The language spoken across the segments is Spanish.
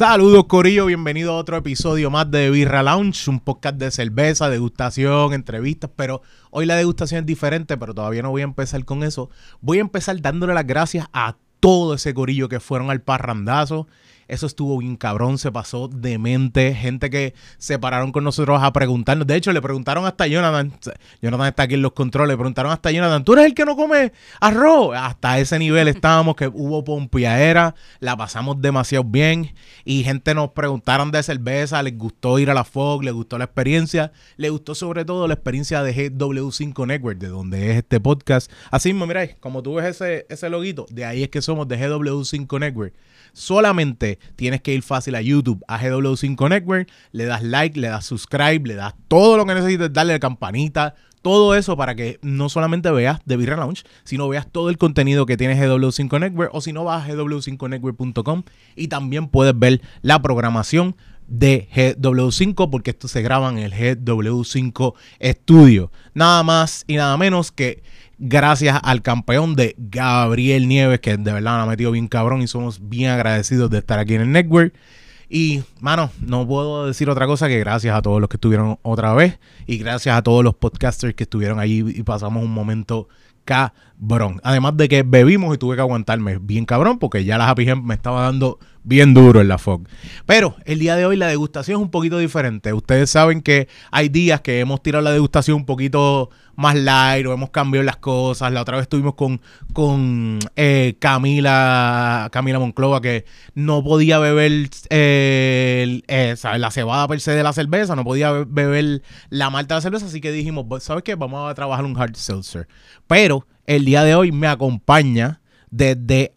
Saludos Corillo, bienvenido a otro episodio más de Birra Lounge, un podcast de cerveza, degustación, entrevistas, pero hoy la degustación es diferente, pero todavía no voy a empezar con eso. Voy a empezar dándole las gracias a todo ese corillo que fueron al parrandazo. Eso estuvo bien cabrón, se pasó demente. Gente que se pararon con nosotros a preguntarnos. De hecho, le preguntaron hasta Jonathan. Jonathan está aquí en los controles. Le preguntaron hasta Jonathan, ¿tú eres el que no come arroz? Hasta ese nivel estábamos que hubo pompiadera. La pasamos demasiado bien. Y gente nos preguntaron de cerveza. Les gustó ir a la FOG, les gustó la experiencia. Les gustó sobre todo la experiencia de GW5 Network, de donde es este podcast. Así mismo, mira, como tú ves ese, ese loguito, de ahí es que somos de GW5 Network. Solamente tienes que ir fácil a YouTube, a GW5 Network, le das like, le das subscribe, le das todo lo que necesites, darle la campanita, todo eso para que no solamente veas The Birra Lounge, sino veas todo el contenido que tiene GW5 Network o si no vas a gw5network.com y también puedes ver la programación de GW5 porque esto se graba en el GW5 Studio. Nada más y nada menos que gracias al campeón de Gabriel Nieves, que de verdad nos ha metido bien cabrón y somos bien agradecidos de estar aquí en el network. Y, mano, no puedo decir otra cosa que gracias a todos los que estuvieron otra vez y gracias a todos los podcasters que estuvieron allí y pasamos un momento cabrón. Además de que bebimos y tuve que aguantarme bien cabrón porque ya la Happy Hemp me estaba dando bien duro en la FOG. Pero el día de hoy la degustación es un poquito diferente. Ustedes saben que hay días que hemos tirado la degustación un poquito más light o hemos cambiado las cosas. La otra vez estuvimos con, con eh, Camila, Camila Monclova que no podía beber eh, la cebada per se de la cerveza, no podía beber la malta de la cerveza, así que dijimos, ¿sabes qué? Vamos a trabajar un hard seltzer. Pero el día de hoy me acompaña desde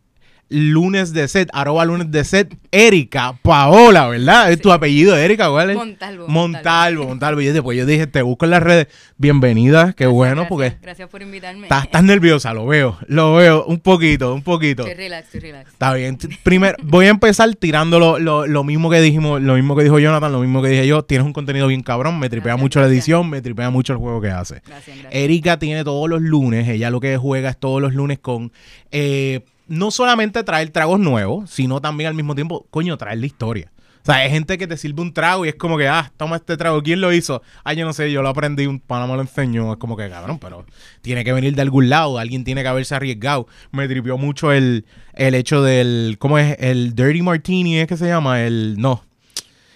lunes de set, arroba lunes de set, Erika Paola, ¿verdad? Es tu apellido, Erika, ¿cuál es? Montalvo. Montalvo, Montalvo. Y después yo dije, te busco en las redes. Bienvenida, qué bueno, gracias, porque Gracias por invitarme. estás, estás nerviosa, lo veo, lo veo, un poquito, un poquito. Estoy relax, estoy relax. Está bien. Primero, voy a empezar tirando lo, lo, lo mismo que dijimos, lo mismo que dijo Jonathan, lo mismo que dije yo. Tienes un contenido bien cabrón, me tripea Gracias, mucho la edición, me tripea mucho el juego que hace. Gracias, gracias. Erika tiene todos los lunes, ella lo que juega es todos los lunes con eh, no solamente traer tragos nuevos, sino también al mismo tiempo, coño, traer la historia. O sea, hay gente que te sirve un trago y es como que, ah, toma este trago, ¿quién lo hizo? Ah, yo no sé, yo lo aprendí, un pana me lo enseñó. Es como que, cabrón, pero tiene que venir de algún lado, alguien tiene que haberse arriesgado. Me tripió mucho el, el hecho del, ¿cómo es? El Dirty Martini, ¿es que se llama? El, no,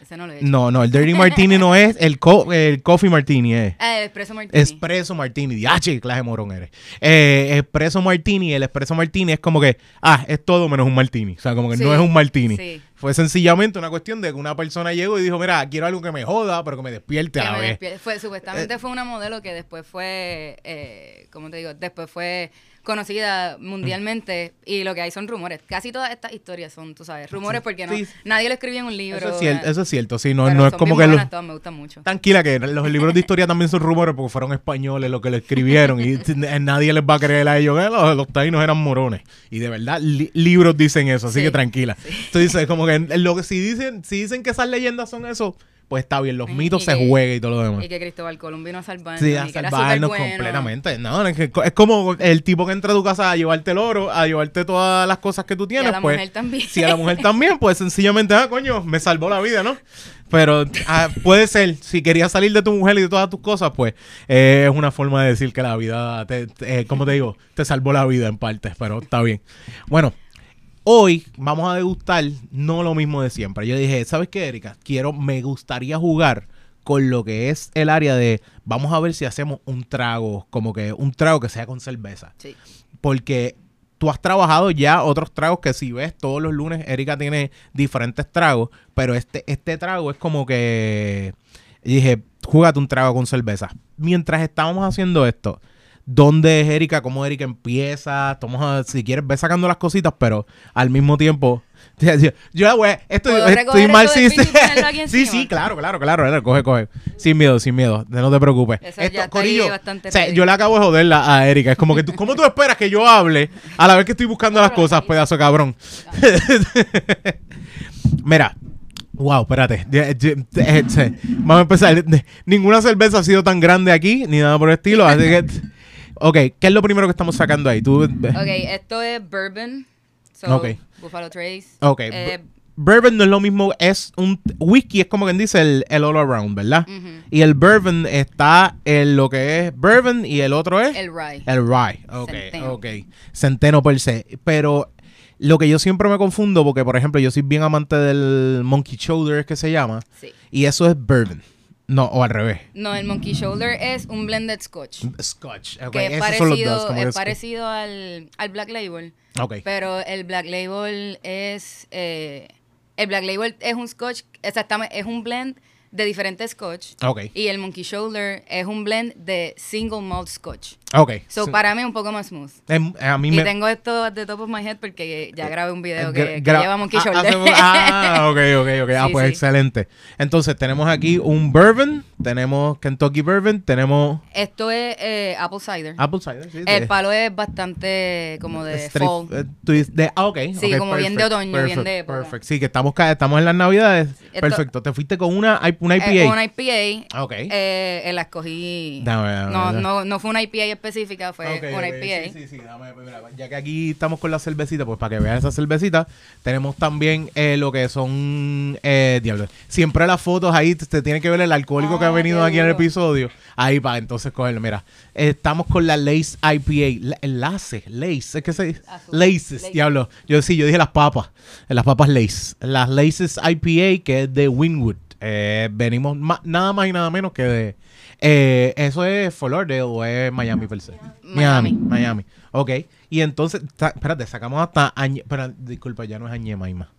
Ese no lo he hecho. no, no, el Dirty Martini no es, el, co- el Coffee Martini es. Ah, el espresso martini. Espresso Martini. Diache, clase morón eres. Eh, espresso Martini. El Espresso Martini es como que, ah, es todo menos un Martini. O sea, como que Sí, no es un Martini. sí. Fue sencillamente una cuestión de que una persona llegó y dijo, mira, quiero algo que me joda, pero que me despierte a Que la me vez. Fue, supuestamente Eh. fue una modelo que después fue, eh, ¿cómo te digo? Después fue conocida mundialmente y lo que hay son rumores. Casi todas estas historias son, tú sabes, rumores porque no, Sí. nadie lo escribió en un libro. Eso es cierto, eso es cierto. Sí, no, pero no es como que... los- todas, me gustan mucho. Tranquila, que los libros de historia también son rumores porque fueron españoles los que lo escribieron y nadie les va a creer a ellos. "Eh, los, los taínos eran morones. Y de verdad, li- libros dicen eso, así Sí, que tranquila. Entonces, como que lo que si dicen, si dicen que esas leyendas son eso, pues está bien, los mitos se que- juega y todo lo demás. Y que Cristóbal Colón vino a salvarnos. Sí, a salvarnos superbueno. completamente. No, es, que es como el tipo que entra a tu casa a llevarte el oro, a llevarte todas las cosas que tú Y tienes. a la pues, mujer también. Si a la mujer también, pues sencillamente, ah, coño, me salvó la vida, ¿no? Pero ah, puede ser, si querías salir de tu mujer y de todas tus cosas, pues eh, es una forma de decir que la vida, te, te- eh, ¿cómo te digo? Te salvó la vida en parte, pero está bien. Bueno, hoy vamos a degustar no lo mismo de siempre. Yo dije, ¿sabes qué, Erika? Quiero, me gustaría jugar con lo que es el área de, vamos a ver si hacemos un trago, como que un trago que sea con cerveza Sí. porque tú has trabajado ya otros tragos que si ves todos los lunes, Erika tiene diferentes tragos, pero este, este trago es como que y dije, júgate un trago con cerveza. Mientras estábamos haciendo esto, ¿dónde es Erika? ¿Cómo Erika empieza? Vamos a- si quieres, ve sacando las cositas, pero al mismo tiempo. Yo, yo, güey, estoy, ¿Puedo estoy mal. esto Sí, sí, claro, claro, claro, claro, Coge, coge. Sin miedo, sin miedo. No te preocupes. Eso ya está ahí bastante o sea, yo le acabo de joderla a Erika. Es como que tú, ¿cómo tú esperas que yo hable a la vez que estoy buscando las cosas, pedazo de cabrón? Mira. Wow, espérate. Eh, eh, Vamos a empezar. Ninguna cerveza ha sido tan grande aquí, ni nada por el estilo. Así que. Ok, ¿qué es lo primero que estamos sacando ahí? Tú. Ok, esto es bourbon. So, Ok. Buffalo Trace. Ok, Eh, bourbon no es lo mismo, es un whisky, es como quien dice el, el all around, ¿verdad? Y el bourbon está en lo que es bourbon y el otro es El rye. el rye. Ok, Centeno. ok. Centeno per se. Pero lo que yo siempre me confundo, porque por ejemplo yo soy bien amante del Monkey Shoulder, es que se llama, Sí. y eso es bourbon. No, o al revés. No, el Monkey Shoulder es un blended scotch. Scotch. ok, que es esos son los parecido, dos, es parecido al, al Black Label. Ok. Pero el Black Label es. eh, el Black Label es un scotch, exactamente, es un blend de diferentes scotch. Ok. Y el Monkey Shoulder es un blend de single malt scotch. Ok. So, para mí un poco más smooth. Em, a mí Y me... tengo esto de top of my head porque ya grabé un video que, Gra- que gra- lleva Monkey ah, Shoulder. Ah, ok, ok, ok. Ah, Sí, pues sí. excelente. Entonces, tenemos aquí un bourbon, tenemos Kentucky bourbon, tenemos Esto es eh, apple cider. apple cider. Sí, el palo es bastante como de straight- fall. eh, de, ah, ok. Sí, ok, como bien de perfect, otoño, bien de época. Perfect. Sí, que estamos, estamos en las navidades. Esto- Perfecto. Te fuiste con una, una IPA. Eh, una IPA. Ok. Eh, la escogí. No, no, no fue una IPA específica, fue Ok, una ok, IPA. Sí, sí, sí, dame, pues, mira, ya que aquí estamos con la cervecita, pues para que vean esa cervecita, tenemos también eh, lo que son, eh, diablo, siempre las fotos ahí, te, tiene que ver el alcohólico que ha Ah, venido aquí en el episodio, ahí para entonces cogerlo, mira, estamos con la Lace IPA, Lace, Lace, es que se. Laces, Lace. diablo, yo sí, yo dije las papas, las papas Lace, las Laces IPA que es de Winwood, eh, venimos nada más y nada menos que de... eh, ¿Eso es Fort Lauderdale o es Miami per se? Miami. Miami. Ok. Y entonces, ta- espérate, sacamos hasta Añe... Pero, disculpa, ya no es Añemaima.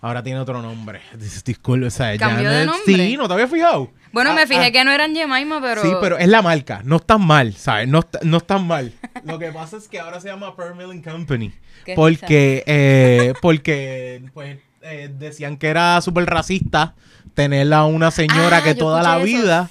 Ahora tiene otro nombre. Dis- Disculpa, o sea, ya ¿Cambió no de es- nombre? Sí, ¿no te había fijado? Bueno, Ah, me fijé ah, que no eran Jemima, pero. Sí, pero es la marca. No están mal, ¿sabes? No, está- no están mal. Lo que pasa es que ahora se llama Pearl Milling Company. Qué Porque, eh, porque, pues, eh, decían que era súper racista tener a una señora Ah, que yo toda la escuché eso. vida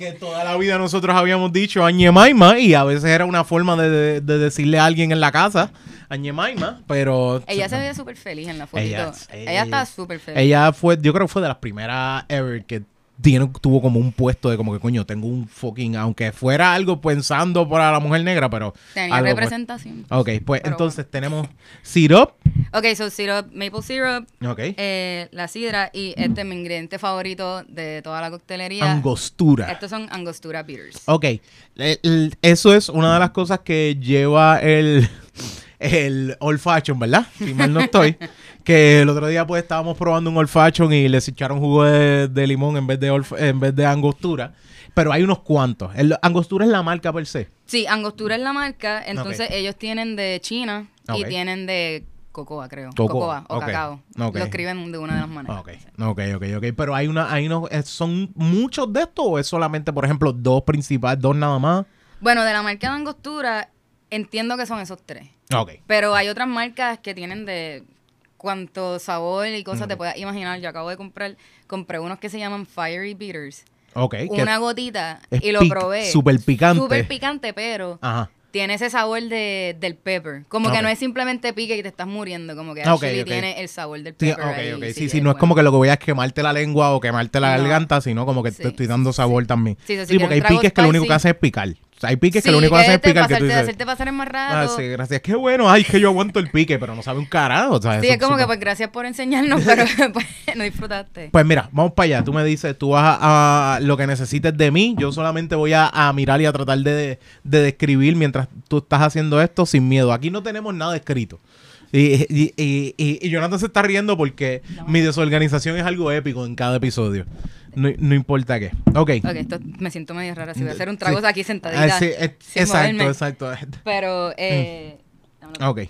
que toda la vida nosotros habíamos dicho Añemaima y a veces era una forma de, de- de decirle a alguien en la casa Añemaima, pero Ella se veía súper feliz en la fotito. Ella- Ella, ella- estaba súper feliz. ella fue, yo creo que fue de las primeras ever que tiene, tuvo como un puesto de como que coño, tengo un fucking, aunque fuera algo pensando para la mujer negra, pero Tenía algo, pues. representación. Ok, pues Pero entonces tenemos syrup, Ok, so syrup, maple syrup, ok, eh, la sidra y este es mi ingrediente favorito de toda la coctelería. angostura. Estos son angostura bitters. Ok, el- el- eso es una de las cosas que lleva el, el old fashion, ¿verdad? Si mal no estoy. que el otro día pues estábamos probando un old fashion y les echaron jugo de, de limón en vez de, old- en vez de angostura. Pero hay unos cuantos. El, angostura es la marca per se. Sí, angostura es la marca, entonces ellos tienen de China y tienen de cocoa, creo. Cocoa, o cacao. Lo escriben de una de las maneras. Ok, ok, ok, ok. Pero hay una, hay unos, eh, ¿son muchos de estos o es solamente, por ejemplo, dos principales, dos nada más? Bueno, de la marca de angostura, entiendo que son esos tres. Ok. Pero hay otras marcas que tienen de cuánto sabor y cosas Mm. te puedas imaginar. Yo acabo de comprar, compré unos que se llaman Fiery Beaters. Ok. Una gotita y lo probé. súper picante. Súper picante, pero Ajá. tiene ese sabor de, del pepper. Como que no es simplemente pique y te estás muriendo, como que Ok, actually ok. tiene el sabor del Sí, pepper. ok, ahí. Sí, sí, sí, no es como que lo que voy a es quemarte la lengua o quemarte la No. garganta, sino como que Sí, te estoy dando sabor también. Sí, sí, Sí, porque hay piques que lo único que hacen es picar. Hay piques que Sí, lo único que hacen es picar que tú dices. hacerte pasar el más Ah, rato. sí, gracias. Qué bueno. Ay, que yo aguanto el pique, pero no sabe un carajo. o sea, Sí, es como que pues gracias por enseñarnos, pero pues, no disfrutaste. Pues mira, vamos para allá. Tú me dices, tú vas a, a lo que necesites de mí. Yo solamente voy a, a mirar y a tratar de, de describir mientras tú estás haciendo esto sin miedo. Aquí no tenemos nada escrito. Y, y, y, y- y Jonathan se está riendo porque mi desorganización es algo épico en cada episodio. No, no importa qué. Ok. Ok, esto me siento medio rara. Si voy a hacer un trago Sí. aquí sentadita. Ah, sí, eh, sin exacto, moverme. exacto. Pero, eh. dámelo. Ok.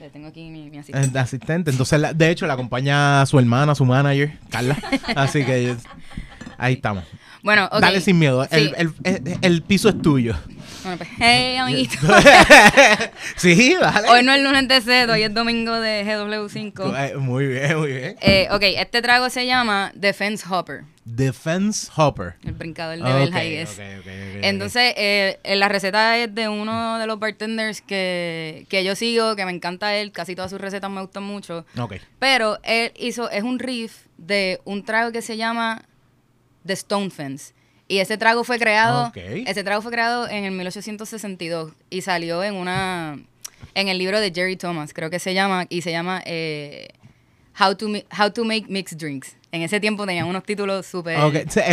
Le tengo aquí mi, mi asistente. El asistente. Entonces, la- de hecho, la acompaña su hermana, su manager, Carla. Así que ahí estamos. Bueno, ok. Dale sin miedo. El, Sí. el- el- el piso es tuyo. Bueno, pues, hey, amiguito. sí, dale. hoy no es lunes de sed, hoy es domingo de GW5. Eh, Muy bien, muy bien. Eh, ok, este trago se llama Defense Hopper. Defense Hopper. El brincador de Ok, Bell Hayes. ok, ok, ok, ok. Entonces, eh, eh, la receta es de uno de los bartenders que, que yo sigo, que me encanta él. Casi todas sus recetas me gustan mucho. Pero él hizo, es un riff de un trago que se llama The Stone Fence. Y ese trago fue creado, Ok. ese trago fue creado en el 1862 y salió en una, en el libro de Jerry Thomas, creo que se llama, y se llama eh, How to, How to Make Mixed Drinks. En ese tiempo tenían unos títulos súper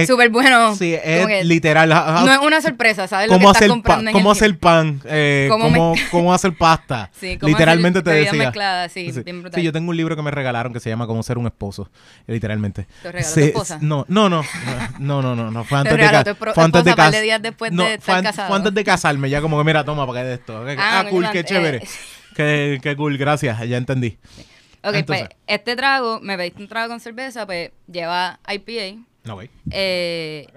súper buenos. Sí, es literal. ah, no es una sorpresa, ¿sabes? Lo que cómo estás hacer, pa- comprando en cómo el hacer pan, eh, Cómo cómo, cómo hacer pasta. Sí, cómo literalmente hacer te decía. mezcladas, sí, bien brutal. Sí, yo tengo un libro que me regalaron que se llama Cómo ser un esposo, literalmente. ¿Te regaló tu esposa? No, no, no, no, no, no, no, fue antes de regaló ca- tu pro- fue antes de esposa par de cas- días después no, de fue estar an- casado. Fue antes de casarme, ya como que mira, toma para que de esto. Ah, Ah, cool, qué eh, chévere. Qué, qué cool, gracias, ya entendí. Ok, Entonces. pues este trago, me pediste un trago con cerveza, pues lleva IPA. Ok. Eh,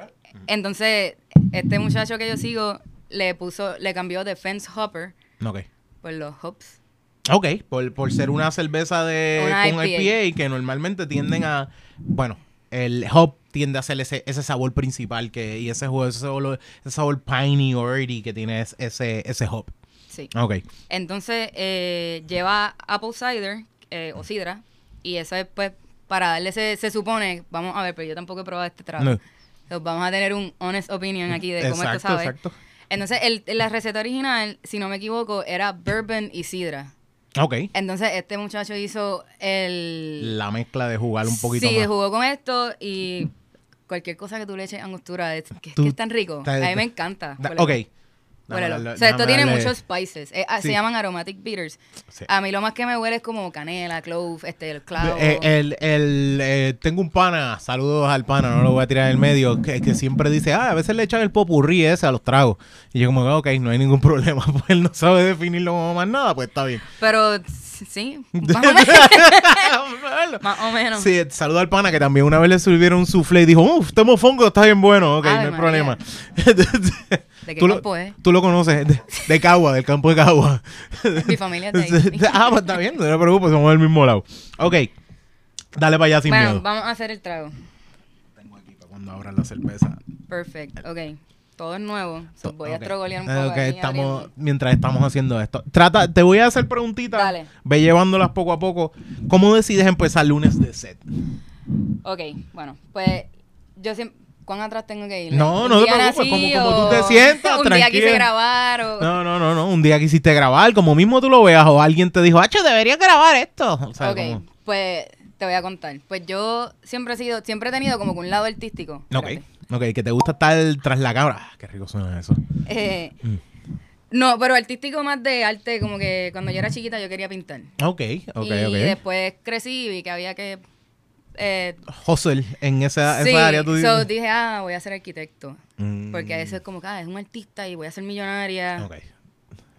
entonces, este muchacho que yo sigo le puso, le cambió de Fence Hopper Ok. por los hops. Ok, por, por ser una cerveza de Una con IPA. IPA. que normalmente tienden a, bueno, el hop tiende a ser ese, ese sabor principal que y ese, ese sabor, ese sabor piney o earthy que tiene es- ese ese hop. Sí. Ok. Entonces, eh, lleva apple cider eh, o sidra. Y eso es, pues, para darle ese, se supone, vamos a ver, pero yo tampoco he probado este trago. No. Entonces, vamos a tener un honest opinion aquí de cómo Exacto, esto sabe. exacto. Entonces, el, la receta original, si no me equivoco, era bourbon y sidra. Ok. Entonces, este muchacho hizo el... La mezcla de jugar un poquito sí, más. jugó con esto y cualquier cosa que tú le eches angostura, es, que, Tú- que es tan rico. a mí me encanta. Ok. Huélelo. Darle- o sea, esto tiene darle- muchos spices. Eh, ah, Sí. Se llaman aromatic bitters. Sí. A mí lo más que me huele es como canela, clove, este, el clavo. Eh, el, el, eh, tengo un pana, saludos al pana, no lo voy a tirar en el medio, que, que siempre dice, ah, a veces le echan el popurrí ese a los tragos. Y yo como, ok, no hay ningún problema, pues él no sabe definirlo como más nada, pues está bien. Pero sí, más o menos. más o menos. Sí, saludo al pana que también una vez le sirvieron un soufflé y dijo, uff, este mofongo está bien bueno, ok, Ave no hay María. problema. ¿De qué tú, lo, campo es? tú lo conoces, de, de Cagua, del campo de Cagua. Mi familia es de ahí. ah, pues está bien, no te preocupes, somos del mismo lado. Ok, dale para allá sin bueno, miedo. vamos a hacer el trago. Tengo aquí para cuando abran la cerveza. Perfect. Ok. Todo es nuevo. So, voy a Ok. estrogolear un Eh, poco. ok, ahí estamos, mientras estamos haciendo esto. Trata, te voy a hacer preguntitas. Dale. Ve llevándolas poco a poco. ¿Cómo decides empezar lunes de set? Ok, bueno, pues yo siempre. ¿Cuán atrás tengo que ir? No, ¿Un no te preocupes, nací como- como tú te sientas, Un día quise grabar o. No, no, no, no. Un día quisiste grabar, como mismo tú lo veas, o alguien te dijo, Hacho, deberías grabar esto. O sea, ok, como- pues te voy a contar. Pues yo siempre he sido, siempre he tenido como que un lado artístico. Ok, Espérate. Ok, que te gusta estar tras la cámara. Ah, qué rico suena eso. Eh, Mm. No, pero artístico más de arte, como que cuando yo era chiquita yo quería pintar. Ok, ok, y ok. después crecí y vi que había que. Eh, Hustle en esa, sí, esa área tú so dices. dije, ah, voy a ser arquitecto. Mm, Porque eso es como que, ah, es un artista y voy a ser millonaria. Ok.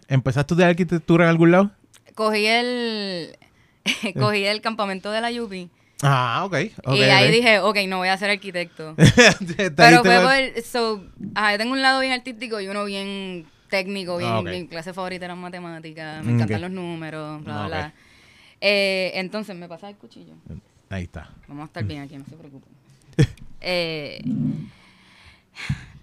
¿Empezaste a estudiar arquitectura en algún lado? Cogí el. cogí el campamento de la Yupi. Ah, ok. ok, y ahí dije, ok, no voy a ser arquitecto. Te Pero fue por. So, ajá, yo tengo un lado bien artístico y uno bien técnico, bien. Ah. Mi clase favorita era matemáticas, Mm, me encantan ok. los números, bla, Ah, bla, ok. bla. Eh, entonces, me pasa el cuchillo. Ahí está. Vamos a estar bien aquí, no se preocupen. eh,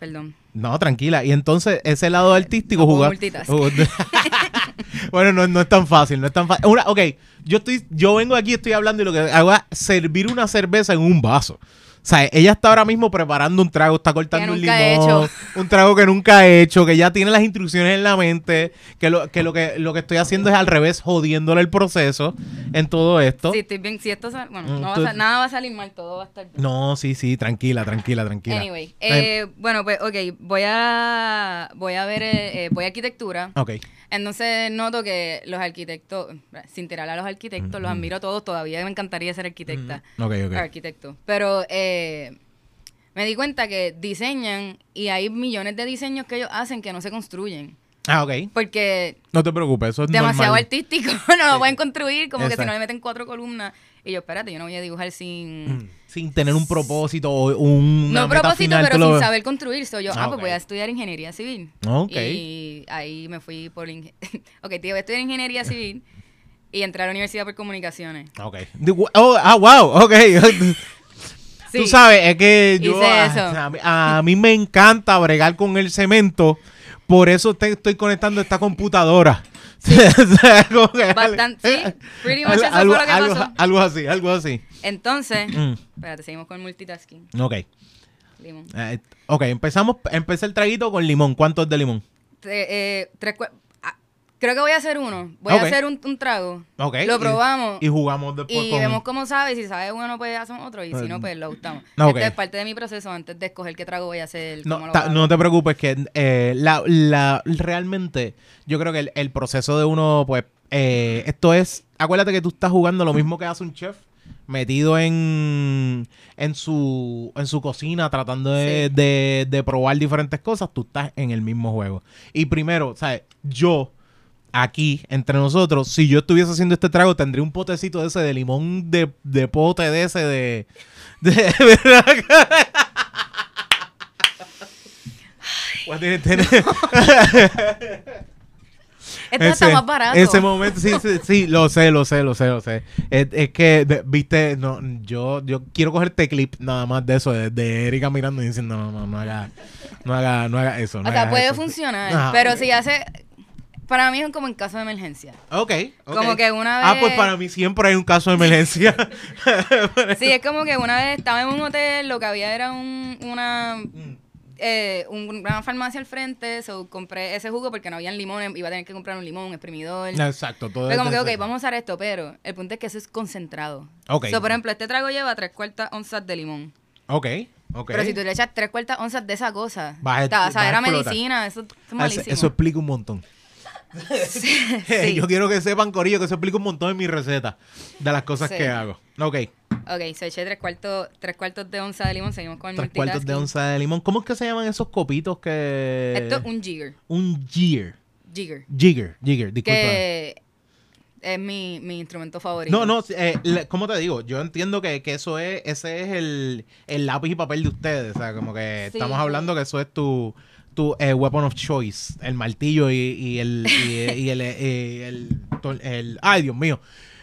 perdón. No, tranquila. Y entonces, ese lado artístico No jugar. multitask. bueno, no, no es tan fácil, no es tan fácil. Una, ok, yo estoy, yo vengo aquí, estoy hablando y lo que hago es servir una cerveza en un vaso. O sea, ella está ahora mismo preparando un trago, está cortando un he limón, hecho. un trago que nunca ha hecho, que ya tiene las instrucciones en la mente, que lo que lo que lo que estoy haciendo es al revés, jodiéndole el proceso en todo esto. Sí, estoy bien. Si esto sale. Bueno, Mm, no va a nada va a salir mal, todo va a estar bien. No, sí, sí, tranquila, tranquila, tranquila. Anyway, eh, bueno, pues, ok, voy a, voy a ver, eh, eh, voy a arquitectura. Ok. Entonces noto que los arquitectos, sin tirar a los arquitectos, los admiro a todos, todavía me encantaría ser arquitecta. Ok. Arquitecto. Pero eh, me di cuenta que diseñan y hay millones de diseños que ellos hacen que no se construyen. Ah, ok. Porque No te preocupes, eso es demasiado normal. artístico, no lo pueden construir, como que si no le meten cuatro columnas. Y yo, espérate, yo no voy a dibujar sin... Sin tener un propósito o un No meta propósito, final, pero lo sin saber construir. So yo, Ah, ah, pues ok. voy a estudiar ingeniería civil. Ok. Y ahí me fui por... ok, tío, voy a estudiar ingeniería civil y entré a la universidad por comunicaciones. Ok. Digo, oh, ah, wow, ok. Sí. Tú sabes, es que yo. Hice ah, eso. A, mí- a mí me encanta bregar con el cemento. Por eso te estoy conectando esta computadora. Bastante, sí, pretty much eso fue algo, lo que algo- pasó. algo así, algo así. Entonces, Mm. espérate, seguimos con multitasking. Ok. Limón. Eh, ok, empezamos. Empecé el traguito con limón. ¿Cuánto es de limón? Tre- eh, tres creo que voy a hacer uno. Voy a hacer un, un trago. Ok. Lo probamos. Y, jugamos después Y con... vemos cómo sabe, y si sabe bueno, pues hacemos otro, y si no, pues lo gustamos. Ah, ok. Este es parte de mi proceso antes de escoger qué trago voy a hacer. No, cómo lo ta- hago. no te preocupes que eh, la, la- realmente yo creo que el, el proceso de uno, pues, eh, esto es, acuérdate que tú estás jugando lo mismo que hace un chef metido en, en su en su cocina tratando de, Sí. de- de probar diferentes cosas, tú estás en el mismo juego. Y primero, ¿sabes? Yo aquí, entre nosotros, si yo estuviese haciendo este trago, tendría un potecito de ese de limón de, de pote de ese de... de ¿verdad? Tiene- tiene- Este está más barato. ese momento, sí, sí, sí, lo sé, lo sé, lo sé, lo sé. Es, es que, de- viste, no, yo, yo quiero cogerte clip nada más de eso, de, de Erika mirando y diciendo, no, no, no haga, no haga, no haga eso. no o sea, puede eso". funcionar, pero si hace... Para mí es como en caso de emergencia. Ok, ok. Como que una Ah, vez- pues para mí siempre hay un caso de emergencia. Sí, es como que una vez estaba en un hotel, lo que había era un, una, Mm. eh, un- una farmacia al frente, so compré ese jugo porque no habían limones, iba a tener que comprar un limón, un exprimidor. Exacto, todo Fue como que, ok, vamos a usar esto, pero el punto es que eso es concentrado. Ok. So, por ejemplo, este trago lleva tres cuartas onzas de limón. Ok, ok. Pero si tú le echas tres cuartas onzas de esa cosa, Vas a- te vas a vas a ver a explotar. medicina, eso es eso, malísimo. eso explica un montón. Sí. Yo quiero que sepan, Corillo, que eso explica un montón en mi receta de las cosas Sí. que hago. Ok, Ok, se eché tres cuartos, tres cuartos de onza de limón, seguimos con el tres cuartos de onza de limón. ¿Cómo es que se llaman esos copitos que...? Esto es un jigger, Un jigger. jigger, Jigger, jigger, disculpa. que es mi, mi instrumento favorito. No, no, eh, le- ¿cómo te digo? Yo entiendo que, que eso es, ese es el, el lápiz y papel de ustedes. O sea, como que Sí, estamos hablando que eso es tu, tu eh, weapon of choice. El martillo y, y el, y, y el, eh, el, el- Ay, Dios mío.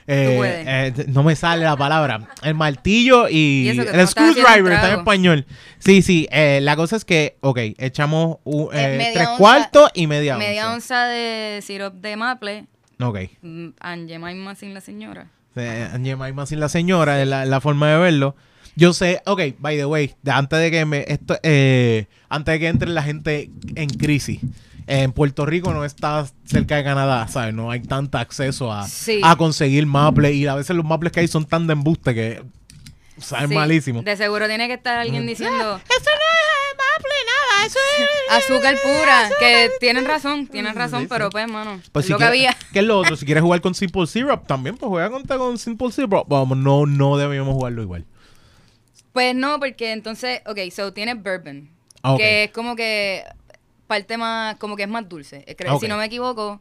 Eh, eh, no me sale la palabra. El martillo y, el no screwdriver está en español. Sí, sí. eh, la cosa es que, ok, echamos un, tres cuartos y media, Media onza. onza de sirope de maple, Ok. mm, and Jemima sin la señora. Jemima sin la señora, es la, la forma de verlo. Yo sé, ok, by the way, de- antes de que me esto, eh, antes de que entre la gente en crisis, en Puerto Rico no está cerca de Canadá, ¿sabes? No hay tanto acceso a, Sí. a conseguir maples y a veces los maples que hay son tan de embuste que Sí, malísimo. De seguro tiene que estar alguien diciendo Eso no es maple, nada, eso es... azúcar pura, que tienen razón, tienen razón, Sí, sí. pero pues, mano, Pues es si lo que había. ¿Qué es lo otro? Si quieres jugar con Simple Syrup, también pues juega con, con Simple Syrup. Vamos, no, no debíamos jugarlo igual. Pues no, porque entonces, ok, so tiene bourbon, Ah, ok. que es como que parte más, como que es más dulce. Si no me equivoco,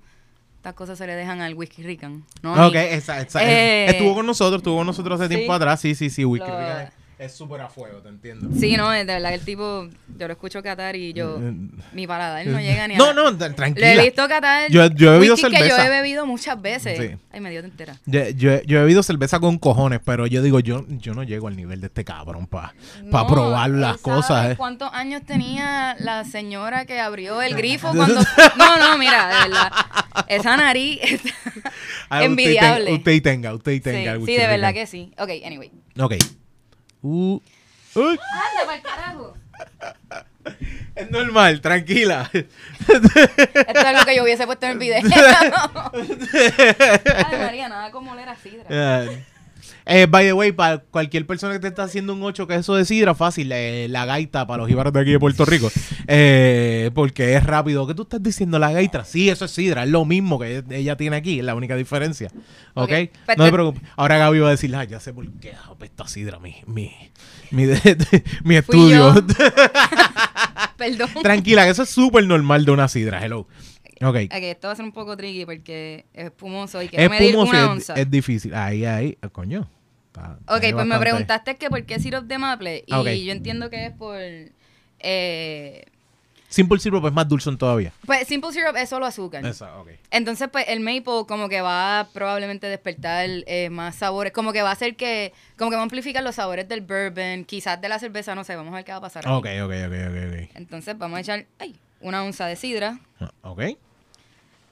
estas cosas se le dejan al whisky rican, ¿no? a Ok, esa- Eh, estuvo con nosotros, estuvo con nosotros hace sí. tiempo atrás. Sí, sí, sí, Whisky Lo- Rican es- súper a fuego, te entiendo. Sí, no, de verdad que el tipo, yo lo escucho catar y yo, Eh, mi paladar no llega ni a... No, no, tra- Lo he visto catar. Yo- yo he bebido whisky que yo cerveza. he bebido muchas veces. Sí. Ay, me dio entera. Yo, yo- yo he bebido cerveza con cojones, pero yo digo, yo, yo no llego al nivel de este cabrón para No, probar las cosas. eh. ¿Cuántos años tenía la señora que abrió el grifo cuando... No, no, mira, de verdad. Esa nariz está Ah, usted envidiable. Usted y tenga, usted y Sí, tenga. sí, Whisky de verdad que sí. Ok, anyway. Ok. Uh, uy, Anda, el carajo. es normal, tranquila. Esto es lo que yo hubiese puesto en el video. Ay, María, nada como oler a sidra. Eh, eh, by the way, para cualquier persona que te está haciendo un 8 queso de sidra, fácil, eh, la gaita para los jibaros de aquí de Puerto Rico. Eh, porque es rápido. ¿Qué tú estás diciendo? La gaita. Sí, eso es sidra, es lo mismo que ella tiene aquí, es la única diferencia. ¿Ok? No te preocupes. Ahora Gaby va a decir, ah, ya sé por qué apesta sidra mi, mi, mi, mi Fui estudio. yo. Perdón. Tranquila, que eso es súper normal de una sidra. Hello. Ok. Ok, esto va a ser un poco tricky porque es espumoso y quiero Es medir una onza. es, difícil. Ahí, ahí, eh, coño. Está Ok, pues me preguntaste que por qué syrup de maple y yo entiendo que es por... Eh, Simple Syrup es más dulce todavía. pues simple syrup es solo azúcar. Esa, ok. Entonces, pues el maple como que va a probablemente despertar eh, más sabores, como que va a hacer que, como que va a amplificar los sabores del bourbon, quizás de la cerveza, no sé, vamos a ver qué va a pasar. Ok, ok, ok, ok, Entonces vamos a echar ay, una onza de sidra ok.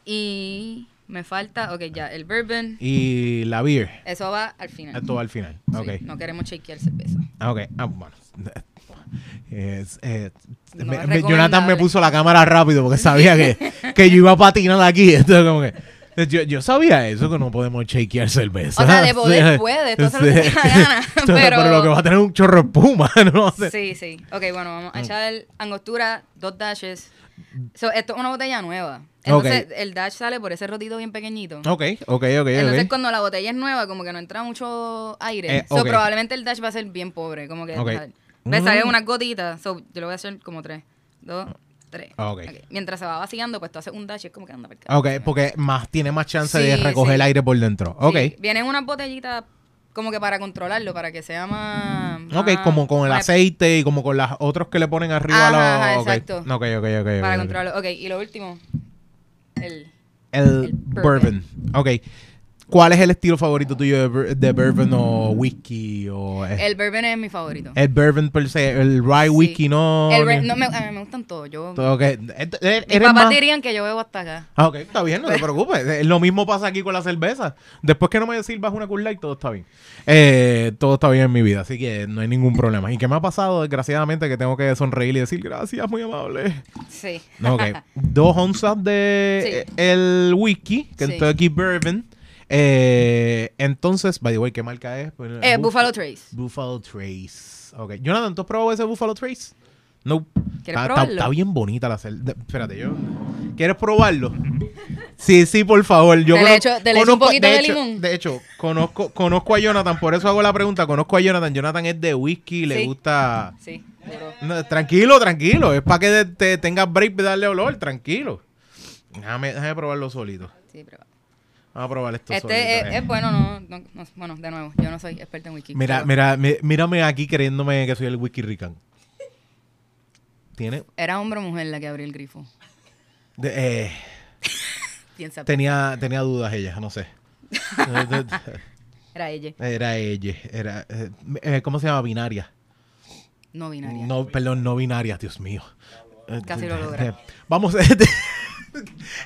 Y me falta, ok, ya, el bourbon, Y la beer. eso va al final. Esto va al final. Sí, Ok. no queremos shakear cerveza. Ah, Ok. Ah, bueno. Es, No me- es me- Jonathan me puso la cámara rápido porque sabía que, que yo iba a patinar aquí. Entonces, como que. Yo, yo sabía eso, que no podemos shakear cerveza. O sea, de poder Sí. puede, esto hace lo que gana, pero... pero- lo que va a tener un chorro de espuma, ¿no? Sí, sí. Ok, bueno, vamos a echar angostura, dos dashes. So, esto es una botella nueva. Entonces, el dash sale por ese rotito bien pequeñito. Ok, ok, ok. Entonces, cuando la botella es nueva, como que no entra mucho aire. Eh, so, probablemente el dash va a ser bien pobre. Como que me Mm. unas gotitas. So, yo lo voy a hacer como tres, dos, tres. Ah. Mientras se va vaciando, pues tú haces un dash y es como que anda por acá. Ok, porque más tiene más chance de recoger sí. el aire por dentro. Ok. Sí, Vienen unas botellitas como que para controlarlo, para que sea más... Ok, más- como con el aceite y como con los otros que le ponen arriba a los. Ajá, ajá, ok. exacto. Ok, ok, ok. Para controlarlo. Ok, y lo último, el... El, El bourbon. bourbon. Ok. ¿Cuál es el estilo favorito tuyo de, de bourbon o whisky? O, eh, El bourbon es mi favorito. el bourbon per se, el rye Sí. whisky, no. El no, me, a mí me gustan todos. Yo, Ok. Eh, mis papás más- dirían que yo bebo hasta acá. Ah, ok, está bien, no te preocupes. Eh, Lo mismo pasa aquí con la cerveza. Después que no me sirvas una Cool Light, todo está bien. Eh, todo está bien en mi vida, así que no hay ningún problema. ¿Y qué me ha pasado, desgraciadamente, que tengo que sonreír y decir gracias, muy amable? Sí. Ok, dos onzas de Sí. el whisky, Sí. Kentucky Bourbon. Eh, entonces, by the way, ¿qué marca es? Pues, Eh, Buff- Buffalo Trace. Buffalo Trace. Ok. Jonathan, ¿tú has probado ese Buffalo Trace? No. ¿Quieres Está, probarlo? está bien bonita la cerveza. Espérate, yo. ¿Quieres probarlo? Sí, sí, por favor. Yo ¿Te le echo- te le un poquito de hecho- limón? De hecho, conozco, conozco a Jonathan, por eso hago la pregunta. Conozco a Jonathan. Jonathan es de whisky, le Sí. gusta. Sí. No, tranquilo, tranquilo. Es para que te, te tengas break de darle olor, tranquilo. Déjame, déjame probarlo solito. Sí, pero... Vamos a probar esto Este es, eh. es bueno, no, no, no- Bueno, de nuevo, yo no soy experta en whisky. Mira, mira, mi- mírame aquí creyéndome que soy el whisky rican. Tiene. ¿Era hombre o mujer la que abrió el grifo? de- eh, tenía, tenía dudas ella, no sé. Era ella, Era ella, era. eh, eh, ¿Cómo se llama? Binaria. no binaria. No, perdón, no binaria, Dios mío. Casi lo eh, Vamos,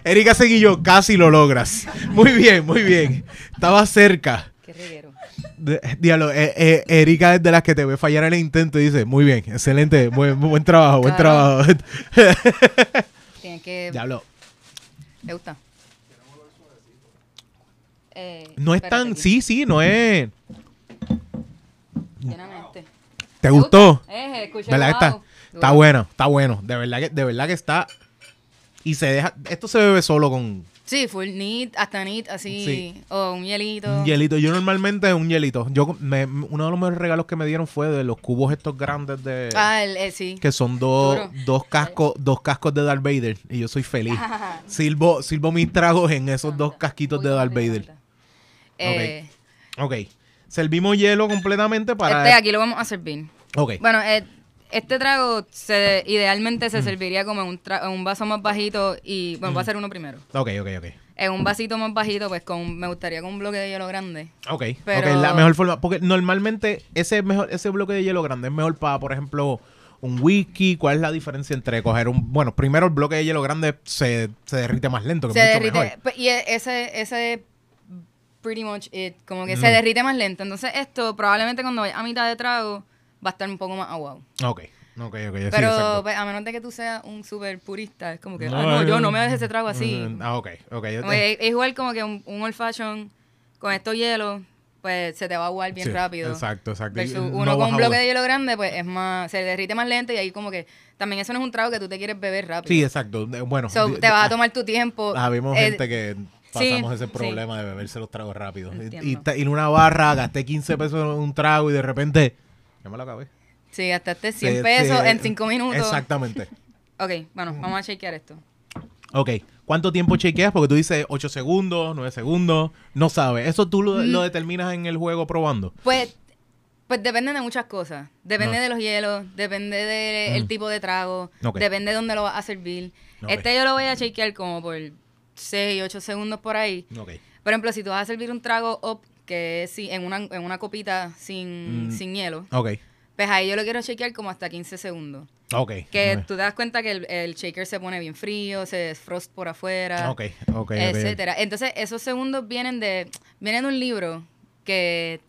Erika Seguillo, casi lo logras. Muy bien, muy bien. Estaba cerca. Qué reguero. Diablo, eh, eh, Erika es de las que te ve fallar el intento y dice, muy bien, excelente, buen, buen trabajo, buen Claro. trabajo. Tienes que... Diablo, ¿Te gusta? Eh, no es tan, aquí. sí, sí, no es. ¿Te gustó? gusta? Eh, ¿Verdad? que Está, wow. está Duro. bueno, está bueno. De verdad que, de verdad que está. Y se deja. Esto se bebe solo con Sí, full neat, hasta neat, así. Sí. O un hielito. un hielito. Yo normalmente un hielito. Yo me- uno de los mejores regalos que me dieron fue de los cubos estos grandes de. Ah, el, el- sí. que son dos, Duro. dos cascos, dos cascos de Darth Vader. Y yo soy feliz. Silbo, silbo mis tragos en esos dos casquitos de Darth Vader. Eh, Ok. Servimos hielo completamente para. Este aquí lo vamos a servir. Ok. Bueno, eh, este trago se, idealmente Mm. se serviría como en un, tra- en un vaso más bajito y, bueno, voy a hacer uno primero. Ok, ok, ok. En un vasito más bajito, pues con, me gustaría con un bloque de hielo grande. Ok, Pero- ok, la mejor forma. Porque normalmente ese mejor, ese bloque de hielo grande es mejor para, por ejemplo, un whisky. ¿Cuál es la diferencia entre coger un. Bueno, primero el bloque de hielo grande se, se derrite más lento, que se es mucho derrite, mejor. pe- y e- ese, ese pretty much it, como que Mm. se derrite más lento. Entonces esto probablemente cuando vaya a mitad de trago va a estar un poco más aguado. Ok, ok, ok. sí, Pero pues, a menos de que tú seas un super purista, es como que, No, ah, no, yo no, me dejes ese trago así. Mm, Ah, ok, ok. Que es, igual como que un, un old fashion con estos hielos, pues se te va a aguar bien Sí, rápido. Exacto, exacto. Versus no uno con un bloque de hielo grande, pues es más, se derrite más lento y ahí como que también eso no es un trago que tú te quieres beber rápido. Sí, exacto. Bueno, So, te vas a de- tomar tu tiempo. Ah, vimos Eh, gente que sí, pasamos ese sí. problema de beberse los tragos rápido. Y en una barra gasté 15 pesos en un trago y de repente ya me lo acabé. Sí, gastaste 100 Sí, pesos sí, en 5 minutos. Exactamente. Ok, bueno, vamos a chequear esto. Ok. ¿Cuánto tiempo chequeas? Porque tú dices 8 segundos, 9 segundos. No sabes. ¿Eso tú lo, Mm. lo determinas en el juego probando? Pues, pues depende de muchas cosas. Depende No. de los hielos, depende del Mm. tipo de trago, depende de dónde lo vas a servir. Este yo lo voy a chequear como por 6, 8 segundos por ahí. Ok. Por ejemplo, si tú vas a servir un trago up, que es en, una, en una copita sin, Mm. sin hielo, Ok. pues ahí yo lo quiero chequear como hasta 15 segundos. Ok. Que tú te das cuenta que el, el shaker se pone bien frío, se desfrost por afuera, Ok, ok, ok. etcétera. Entonces, esos segundos vienen de, vienen de un libro que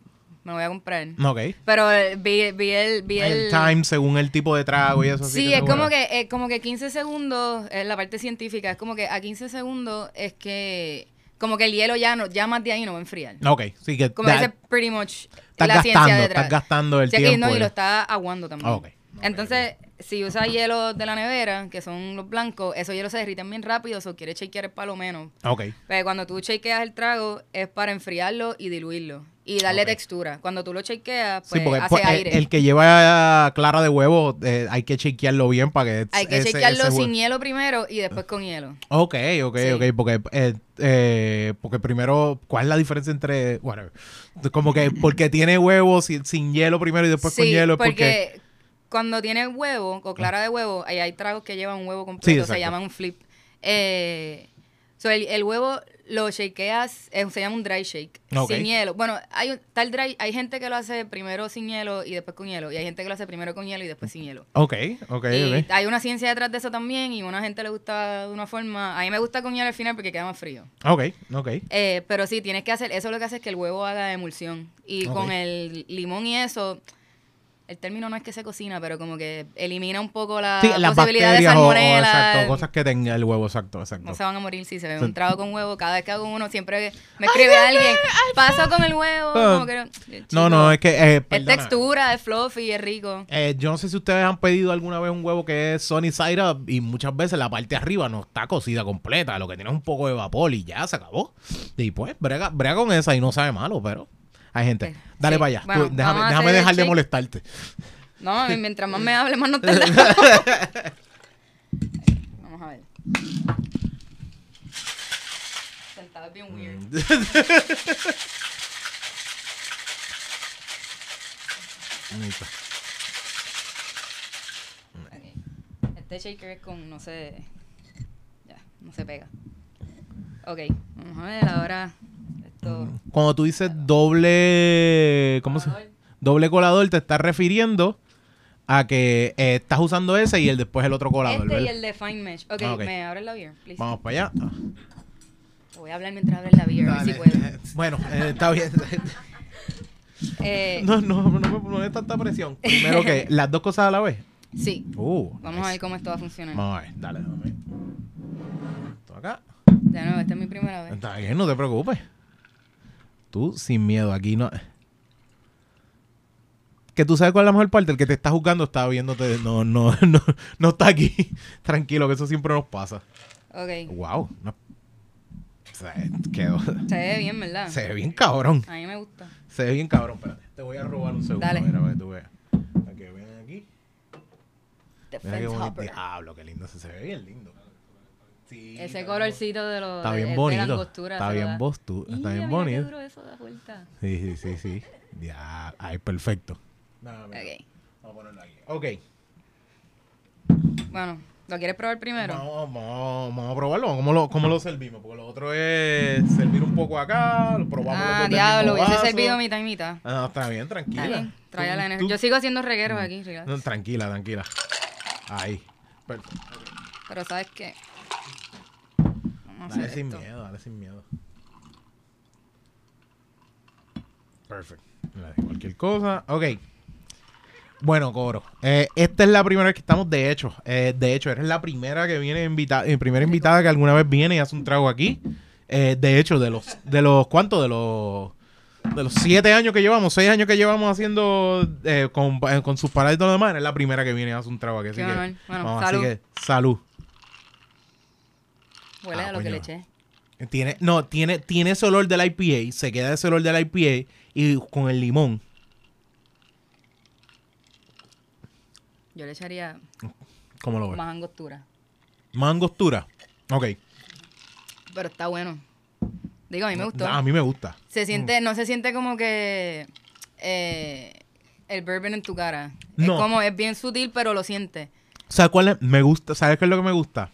me voy a comprar. Ok. Pero eh, vi, vi el... Vi el, El time según el tipo de trago y eso. Sí, es como que, eh, como que 15 segundos, es la parte científica, es como que a 15 segundos es que, como que el hielo ya no, ya más de ahí no va a enfriar. Ok, sí que Como ese pretty much estás la ciencia gastando, detrás. estás gastando el y tiempo. no, y lo está aguando también. Ah, ok. Entonces, si usas hielo de la nevera, que son los blancos, esos hielos se derriten bien rápido, o quieres shakear el palo menos. Ok. Pero cuando tú shakeas el trago, es para enfriarlo y diluirlo. Y darle textura. Cuando tú lo Sí, pues porque hace pues, aire. El, que lleva clara de huevo eh, hay que chequearlo bien para que Hay que ese- shakearlo ese hue- sin hielo primero y después con hielo. Ok, ok, Sí. ok, porque, eh, eh, porque primero, ¿cuál es la diferencia entre, whatever, como que porque tiene huevo sin, sin hielo primero y después con sí, hielo? porque, Porque, cuando tiene huevo o clara de huevo, ahí hay tragos que llevan un huevo Sí, completo, se llama un flip. Eh, so el, el huevo lo shakeas, eh, se llama un dry shake, Ok. sin hielo. Bueno, hay un- tal dry, hay gente que lo hace primero sin hielo y después con hielo, y hay gente que lo hace primero con hielo y después sin hielo. ok, ok, y ok, hay una ciencia detrás de eso también, y a una gente le gusta de una forma. A mí me gusta con hielo al final porque queda más frío. ok, ok, Eh, pero sí, tienes que hacer, eso lo que hace es que el huevo haga emulsión. Y con el limón y eso, el término no es que se cocina, pero como que elimina un poco la sí, las posibilidad de salmonela. exacto, cosas que tenga el huevo, exacto, exacto. no se van a morir si se ve un trago con huevo. Cada vez que hago uno, siempre me escribe alguien, pasa con el huevo. Ah. como que, no, chico, no, es que, eh, Es textura, es fluffy, es rico. Eh, yo no sé si ustedes han pedido alguna vez un huevo que es Sunny Side Up y muchas veces la parte de arriba no está cocida completa, lo que tiene es un poco de vapor y ya se acabó. Y pues, brega, brega con esa y no sabe malo, pero hay gente. Dale Sí. para allá. Tú, Bueno, déjame déjame dejar de molestarte. No, mientras más me hable, más no te Vamos a ver. Sentado es bien weird. Mm. Ahí está. Ok. Este shaker es con, no sé. Ya, no se pega. Ok, vamos a ver ahora. Cuando tú dices doble. ¿Cómo se Colador. Doble colador, te estás refiriendo a que eh, estás usando ese y el después el otro colador, Este y el de Fine Mesh. Ok, Ah, ok. me abres la beer, please. Vamos para allá. Voy a hablar mientras abres la beer, a ver si Dale. puedo. Eh, Bueno, eh, está bien. Eh, No, no, no, me no es tanta presión. Primero que las dos cosas a la vez. Sí, Uh, vamos a ver cómo esto va a funcionar. Vamos a ver, dale, dame. Esto acá. De nuevo, esta es mi primera vez. Está bien, no te preocupes. Tú sin miedo, aquí no. Que tú sabes cuál es la mejor parte, el que te está juzgando está viéndote, no, no, no, no está aquí. Tranquilo, que eso siempre nos pasa. Ok, Wow. no- Se quedó. se ve bien, ¿verdad? Se ve bien cabrón. A mí me gusta. Se ve bien cabrón, espérate. Te voy a robar un segundo, Dale. mira, para que tú veas. Para que vean aquí. Mira qué bonito. Diablo, qué lindo. Se, se ve bien lindo. Sí, Ese está colorcito de los Está de- bien de bonito. la angostura Está bien bostu- Y Está bien bonito. duro eso da vuelta. Sí, sí, sí, sí. Ya, ay, perfecto. Nada, mira, Ok. Vamos a ponerlo aquí. Ok. Bueno, ¿lo quieres probar primero? Vamos, vamos, vamos a probarlo. ¿Cómo lo, ¿Cómo lo servimos? Porque lo otro es servir un poco acá, lo probamos ah, diablo, hubiese servido mitad y mitad. Ah, está bien, tranquila. Está bien, trae Tú- la energía. tú- Yo sigo haciendo regueros aquí. No, tranquila, tranquila. Ahí. Perfecto. Pero ¿sabes qué? Vamos a Dale hacer sin esto. miedo, dale sin miedo. Perfecto. Cualquier cosa. Ok. Bueno, Coro. eh, esta es la primera vez que estamos, de hecho. eh, de hecho, eres la primera que viene invitada, eh, primera invitada que alguna vez viene y hace un trago aquí. Eh, de hecho, de los, de los, ¿cuántos? De los, de los siete años que llevamos, seis años que llevamos haciendo eh, con, eh, con sus paradas y todo lo demás, eres la primera que viene y hace un trago aquí. Así Qué que, honor. Bueno, vamos, salud. Así que, salud. Huele Ah, a lo que le eché. Tiene, no, tiene, tiene ese olor del IPA, se queda ese olor del IPA y con el limón. Yo le echaría ¿Cómo lo ves? más angostura. Más angostura. Ok. Pero está bueno. Digo, a mí me gustó. A mí me gusta. Se siente, no se siente como que eh, el bourbon en tu cara. No. Es como, es bien sutil, pero lo siente. ¿Sabes cuál es? Me gusta. ¿Sabes qué es lo que me gusta?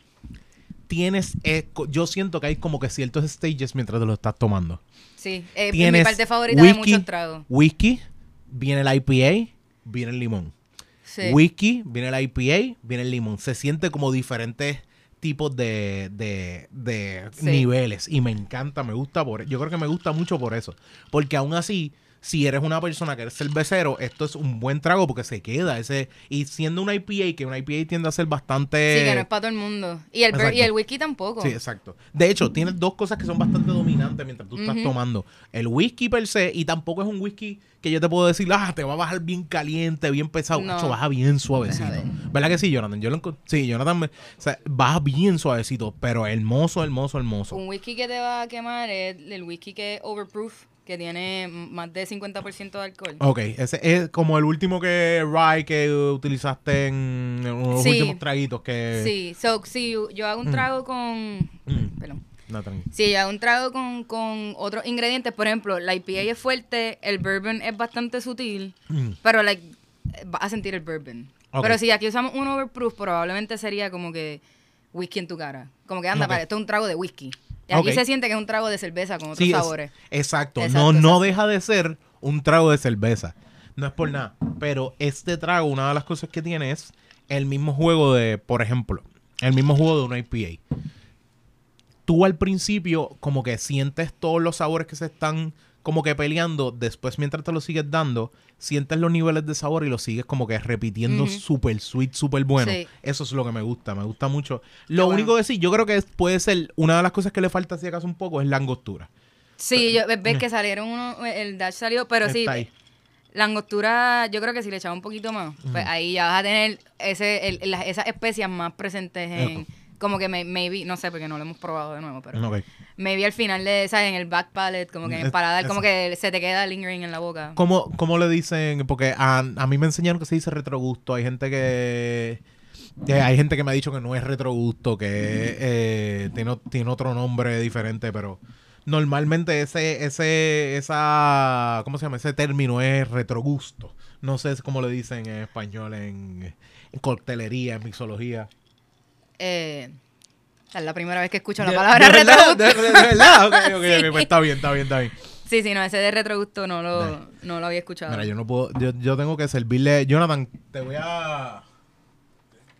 Tienes, eh, yo siento que hay como que ciertos stages mientras te lo estás tomando. Sí, eh, es mi parte favorita de whisky, muchos tragos. Whisky, viene el IPA, viene el limón. Sí. Whisky, viene el IPA, viene el limón. Se siente como diferentes tipos de, de, de Sí. niveles. Y me encanta, me gusta por Yo creo que me gusta mucho por eso. Porque aún así si eres una persona que eres cervecero, esto es un buen trago porque se queda ese y siendo una IPA que una IPA tiende a ser bastante Sí, que no es para todo el mundo. Y el, Exacto. y el whisky tampoco. Sí, exacto. De hecho, tienes dos cosas que son bastante dominantes mientras tú estás tomando. El whisky per se, y tampoco es un whisky que yo te puedo decir, ah, te va a bajar bien caliente, bien pesado. No. Macho, baja bien suavecito. Ver. ¿Verdad que sí, Jonathan? Yo lo Sí, Jonathan, me- o sea, baja bien suavecito, pero hermoso, hermoso, hermoso. Un whisky que te va a quemar es el whisky que es overproof, que tiene más de 50% de alcohol. Ok, ese es como el último que Rye que utilizaste en, los Sí. últimos traguitos que... Sí, so, si yo hago un trago con... Mm. Perdón. No. Si yo hago un trago con, con otros ingredientes, por ejemplo, la IPA es fuerte, el bourbon es bastante sutil, Mm. pero like, vas a sentir el bourbon. Pero si aquí usamos un overproof, probablemente sería como que whisky en tu cara. Como que anda, para, esto es un trago de whisky. Y aquí se siente que es un trago de cerveza con otros Sí, es- sabores. exacto. Exacto, No, no deja de ser un trago de cerveza. No es por nada. Pero este trago, una de las cosas que tiene es el mismo juego de, por ejemplo, el mismo juego de una IPA. Tú al principio como que sientes todos los sabores que se están como que peleando. Después mientras te lo sigues dando, sientes los niveles de sabor y los sigues como que repitiendo Ujú. súper sweet, súper bueno. Sí. Eso es lo que me gusta. Me gusta mucho. Lo bueno. único que sí, yo creo que puede ser una de las cosas que le falta si acaso un poco es la angostura. Sí, yo, ves que salieron uno, el Dash salió, pero sí, Está ahí. la angostura, yo creo que si le echaba un poquito más, pues ahí ya vas a tener ese, el- las- esas especias más presentes en, como que may- maybe, no sé, porque no lo hemos probado de nuevo, pero Ok. maybe al final de, ¿sabes? En el back palate, como que en el paladar, como que se te queda lingering en la boca. ¿Cómo, cómo le dicen? Porque a, a mí me enseñaron que se dice retrogusto. Hay gente que, que hay gente que me ha dicho que no es retrogusto, que eh, tiene, tiene otro nombre diferente, pero normalmente ese, ese, esa, ¿cómo se llama? Ese término es retrogusto. No sé cómo le dicen en español, en, en coctelería, en mixología. Eh, es la primera vez que escucho la De- palabra de verdad, de, verdad, ok, ok, ok, Sí. pues está bien, está bien, está bien. Sí, sí, no, ese de retrogusto no lo, no lo había escuchado. Mira, yo no puedo, yo, yo tengo que servirle, Jonathan, te voy a,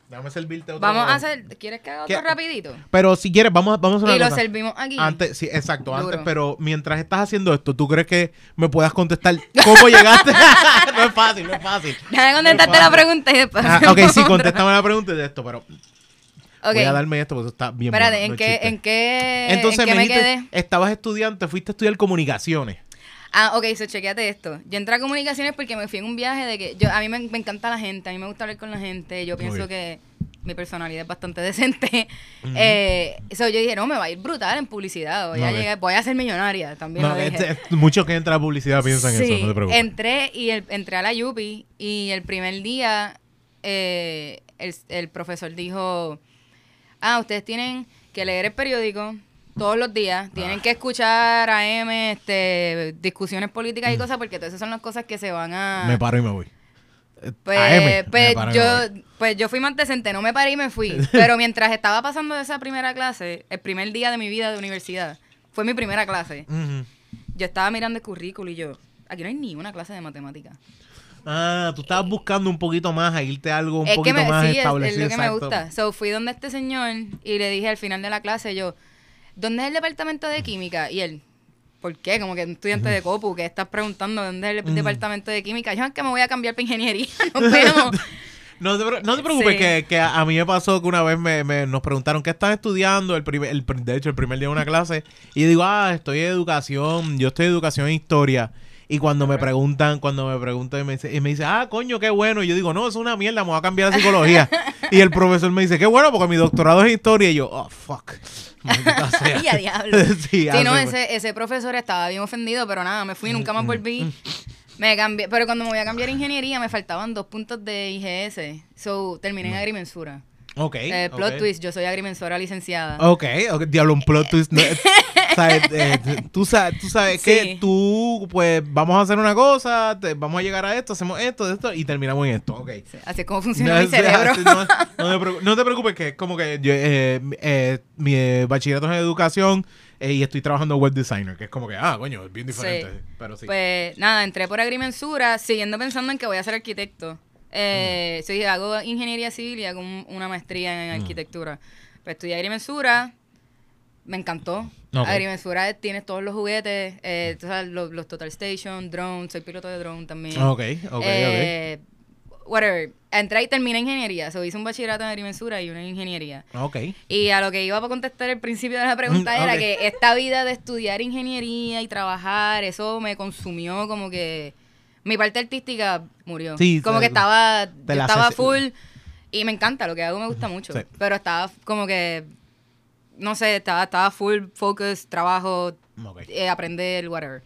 déjame servirte otro. Vamos a hacer, ¿quieres que haga otro ¿Qué? rapidito? Pero si quieres, vamos, a- vamos a hacer Y lo cosa. servimos aquí. Antes, sí, exacto, Duro. antes, pero mientras estás haciendo esto, ¿tú crees que me puedas contestar cómo llegaste? no es fácil, no es fácil. Déjame No contestarte la pregunta y después. Ah, ok, sí, contéstame la pregunta de esto, pero Voy a darme esto porque eso está bien Espérate, bueno, ¿en, qué. ¿en qué, Entonces en qué me quedé? estabas estudiante, fuiste a estudiar comunicaciones. Ah, ok, so chequeate esto. Yo entré a comunicaciones porque me fui en un viaje de que yo a mí me, me encanta la gente, a mí me gusta hablar con la gente, yo pienso que mi personalidad es bastante decente. eh, so yo dije, no, me va a ir brutal en publicidad, voy, a, Ok. llegar, voy a ser millonaria, también No, este- muchos que entran a publicidad piensan Sí, eso, no te preocupes. entré y el- entré a la Yupi y el primer día eh, el, el profesor dijo, ah, ustedes tienen que leer el periódico todos los días, tienen Ah. que escuchar AM, este, discusiones políticas y cosas, porque todas esas son las cosas que se van a... Mm. Me paro y me voy. Pues, AM, pues, paro y me voy. yo, pues yo fui más decente, no me paré y me fui. Pero mientras estaba pasando esa primera clase, el primer día de mi vida de universidad, fue mi primera clase. Yo estaba mirando el currículo y yo, aquí no hay ni una clase de matemáticas. Ah, tú estabas buscando un poquito más, a irte a algo un es que poquito me, más sí, es- es, establecido. lo que me gusta. So, fui donde este señor y le dije al final de la clase, yo, ¿dónde es el departamento de química? Y él, ¿por qué? Como que un estudiante de COPU que estás preguntando dónde es el departamento de química. Yo es que me voy a cambiar para ingeniería. Nos vemos. No te, no te preocupes, Sí. que, que a mí me pasó que una vez me, me- nos preguntaron qué estás estudiando, el primer, el, de hecho, el primer día de una clase, y digo, ah, estoy en educación, yo estoy en educación e historia. Y cuando me preguntan, cuando me preguntan y me dice, y me dice, ah, coño, qué bueno. Y yo digo, no, es una mierda, me voy a cambiar a psicología. y el profesor me dice, qué bueno, porque mi doctorado es historia. Y yo, oh, fuck. Y a diablo. sí, no, ese, ese profesor estaba bien ofendido, pero nada, me fui, nunca más volví. Me cambié, pero cuando me voy a cambiar a ingeniería me faltaban dos puntos de IGS. So, terminé en agrimensura. Ok. Eh, plot ok. twist, yo soy agrimensora licenciada. Ok, ok, diablo, un plot twist. no, sabes, eh, tú sabes, tú sabes que tú, pues, vamos a hacer una cosa, te- vamos a llegar a esto, hacemos esto, esto, y terminamos en esto, ok. Sí, Así es como funciona No, mi cerebro. no, no te preocu- no te preocupes, que es como que yo, eh, mi- eh, mi eh, bachillerato es en educación eh, y estoy trabajando web designer, que es como que, ah, coño, es bien diferente, Sí. pero sí. Pues nada, entré por agrimensura, siguiendo pensando en que voy a ser arquitecto. Eh, sí, hago ingeniería civil y hago un- una maestría en Mm. arquitectura. Pues estudié agrimensura me encantó. Ok. Agrimensura tienes todos los juguetes, eh, tú sabes, los, los Total Station, drone, soy piloto de drone también. Ok, ok, Eh, Whatever. Entré y terminé ingeniería. So, hice un bachillerato en agrimensura y una en ingeniería. ok. Ok. Y a lo que iba para contestar el principio de la pregunta Mm, era ok. que esta vida de estudiar ingeniería y trabajar, eso me consumió como que mi parte artística murió. Sí, como que estaba, te yo estaba full y me encanta, lo que hago me gusta mucho. Sí. Pero estaba como que, no sé, estaba, estaba full focus, trabajo, Ok. eh, aprender, whatever.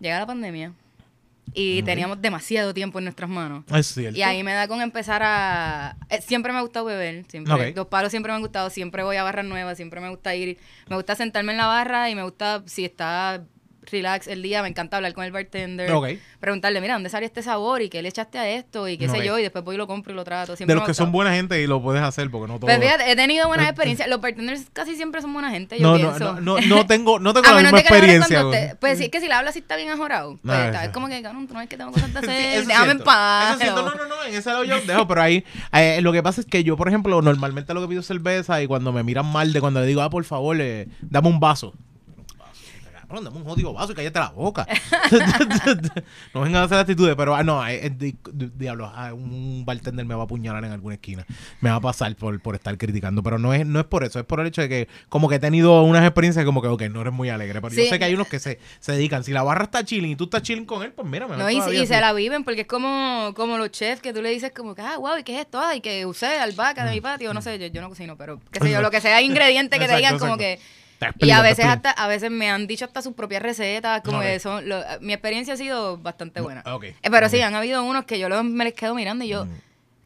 Llega la pandemia y teníamos demasiado tiempo en nuestras manos. Es cierto. Y ahí me da con empezar a... eh, siempre me ha gustado beber, siempre, los palos siempre me han gustado, siempre voy a barras nuevas, siempre me gusta ir, me gusta sentarme en la barra y me gusta, si está relax el día, me encanta hablar con el bartender, Ok. preguntarle, mira, ¿dónde salió este sabor? ¿Y qué le echaste a esto? Y qué sé yo, y después voy y lo compro y lo trato. De Siempre los me ha que son buena gente y lo puedes hacer porque no todo. Pues fíjate, he tenido buenas experiencias. Los bartenders casi siempre son buena gente, yo no, no, pienso. no, no, no tengo, no tengo A la misma de experiencia. con- te- Pues sí, es que si le hablas así está bien ajorado. Pues No, está- eso. es como que, cabrón, tú no es que tengo cosas que Sí, hacer, es déjame en paz. No, no, no, en ese lado yo dejo, pero ahí eh, lo que pasa es que yo, por ejemplo, normalmente lo que pido es cerveza y cuando me miran mal de cuando le digo, ah, por favor, eh, dame un vaso. Cabrón, dame un jodido vaso y cállate la boca. no vengan a hacer actitudes, pero ah, no, eh, eh, di- di- diablo, ah, un bartender me va a apuñalar en alguna esquina. Me va a pasar por, por estar criticando, pero no es, no es por eso, es por el hecho de que como que he tenido unas experiencias como que, ok, no eres muy alegre, pero yo sé que hay unos que se, se dedican, si la barra está chilling y tú estás chilling con él, pues mira, me No, y, y se la viven porque es como, como los chefs que tú le dices como que, ah, wow, ¿y qué es esto? Ay, que usé albahaca de mi patio, no sé, yo, yo no cocino, pero qué sé yo, lo que sea ingrediente que te Exacto, digan como que... Y a veces hasta, a veces me han dicho hasta sus propias recetas, como que son, lo- mi experiencia ha sido bastante buena. Eh, pero sí, han habido unos que yo los, me les quedo mirando y yo,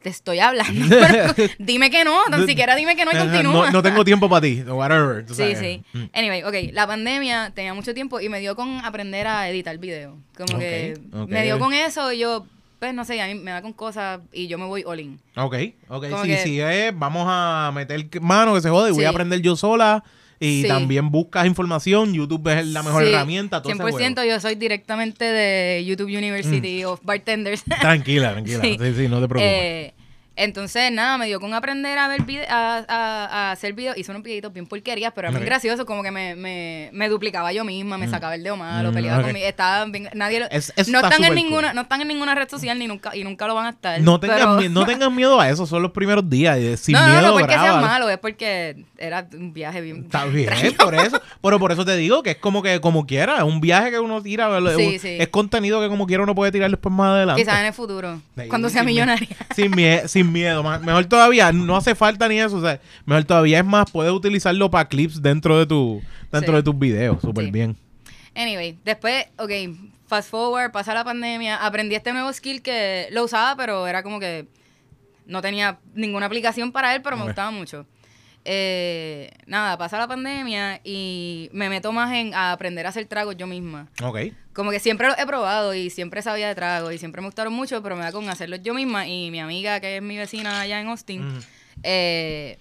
te estoy hablando, dime que no, tan siquiera dime que no y continúa. No, no tengo tiempo para ti, whatever. tú Sí, sabes. sí. Mm. Anyway, ok, la pandemia tenía mucho tiempo y me dio con aprender a editar video. Como que me dio con eso y yo, pues no sé, a mí me da con cosas y yo me voy all in. Ok, ok. Como Sí, que- sí, es, vamos a meter mano que se jode y voy a aprender yo sola. Y Sí. también buscas información. YouTube es la mejor Sí, herramienta. Todo ese 100% juego. yo soy directamente de YouTube University of Bartenders. Tranquila, tranquila. Sí. Sí. sí, no te preocupes. Eh, entonces, nada, me dio con aprender a ver vide- a, a- a hacer videos. Hice unos videitos bien porquerías, pero era Ok. bien gracioso. Como que me, me, me duplicaba yo misma, me sacaba el dedo malo, Mm, peleaba conmigo. Estaba bien- nadie lo- Es- no está están en ninguna, cool. no están en ninguna red social ni nunca, y nunca lo van a estar. no, tengas pero- no tengas miedo a eso. Son los primeros días. Sin no, miedo, no, no, porque sea grábalo. malo, es porque era un viaje bien. Está bien, por eso. Pero por eso te digo que es como que como quiera. Es un viaje que uno tira. Sí, es, sí. es contenido que como quiera uno puede tirar después más adelante. Quizás en el futuro, cuando sea millonaria. Sin, mie- sin miedo, ma- mejor todavía, no hace falta ni eso, o sea, mejor todavía es más, puedes utilizarlo para clips dentro de tu dentro Sí. de tus videos, súper Sí. bien. Anyway, después, ok, fast forward, pasa la pandemia, aprendí este nuevo skill que lo usaba, pero era como que no tenía ninguna aplicación para él, pero me gustaba mucho. Eh, nada, pasa la pandemia y me meto más en a aprender a hacer tragos yo misma. Ok. Como que siempre los he probado y siempre sabía de tragos y siempre me gustaron mucho, pero me da con hacerlos yo misma. Y mi amiga, que es mi vecina allá en Austin, eh,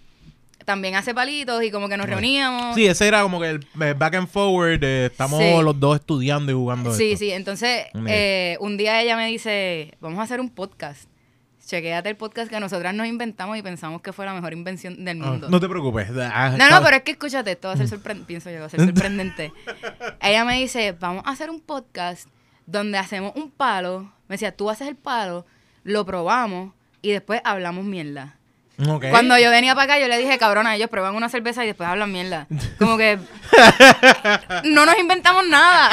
también hace palitos y como que nos reuníamos. Sí, ese era como que el back and forward, eh, estamos Sí. los dos estudiando y jugando Sí, esto. sí. Entonces, eh, un día ella me dice, vamos a hacer un podcast. Chequéate el podcast que nosotras nos inventamos y pensamos que fue la mejor invención del Ah, mundo. no te preocupes. Ah, No, no, pero es que escúchate, esto va a ser sorprendente, pienso yo, va a ser sorprendente. Ella me dice, vamos a hacer un podcast donde hacemos un palo. Me decía, tú haces el palo, lo probamos y después hablamos mierda. Ok. Cuando yo venía para acá, yo le dije, cabrona, ellos prueban una cerveza y después hablan mierda. Como que no nos inventamos nada.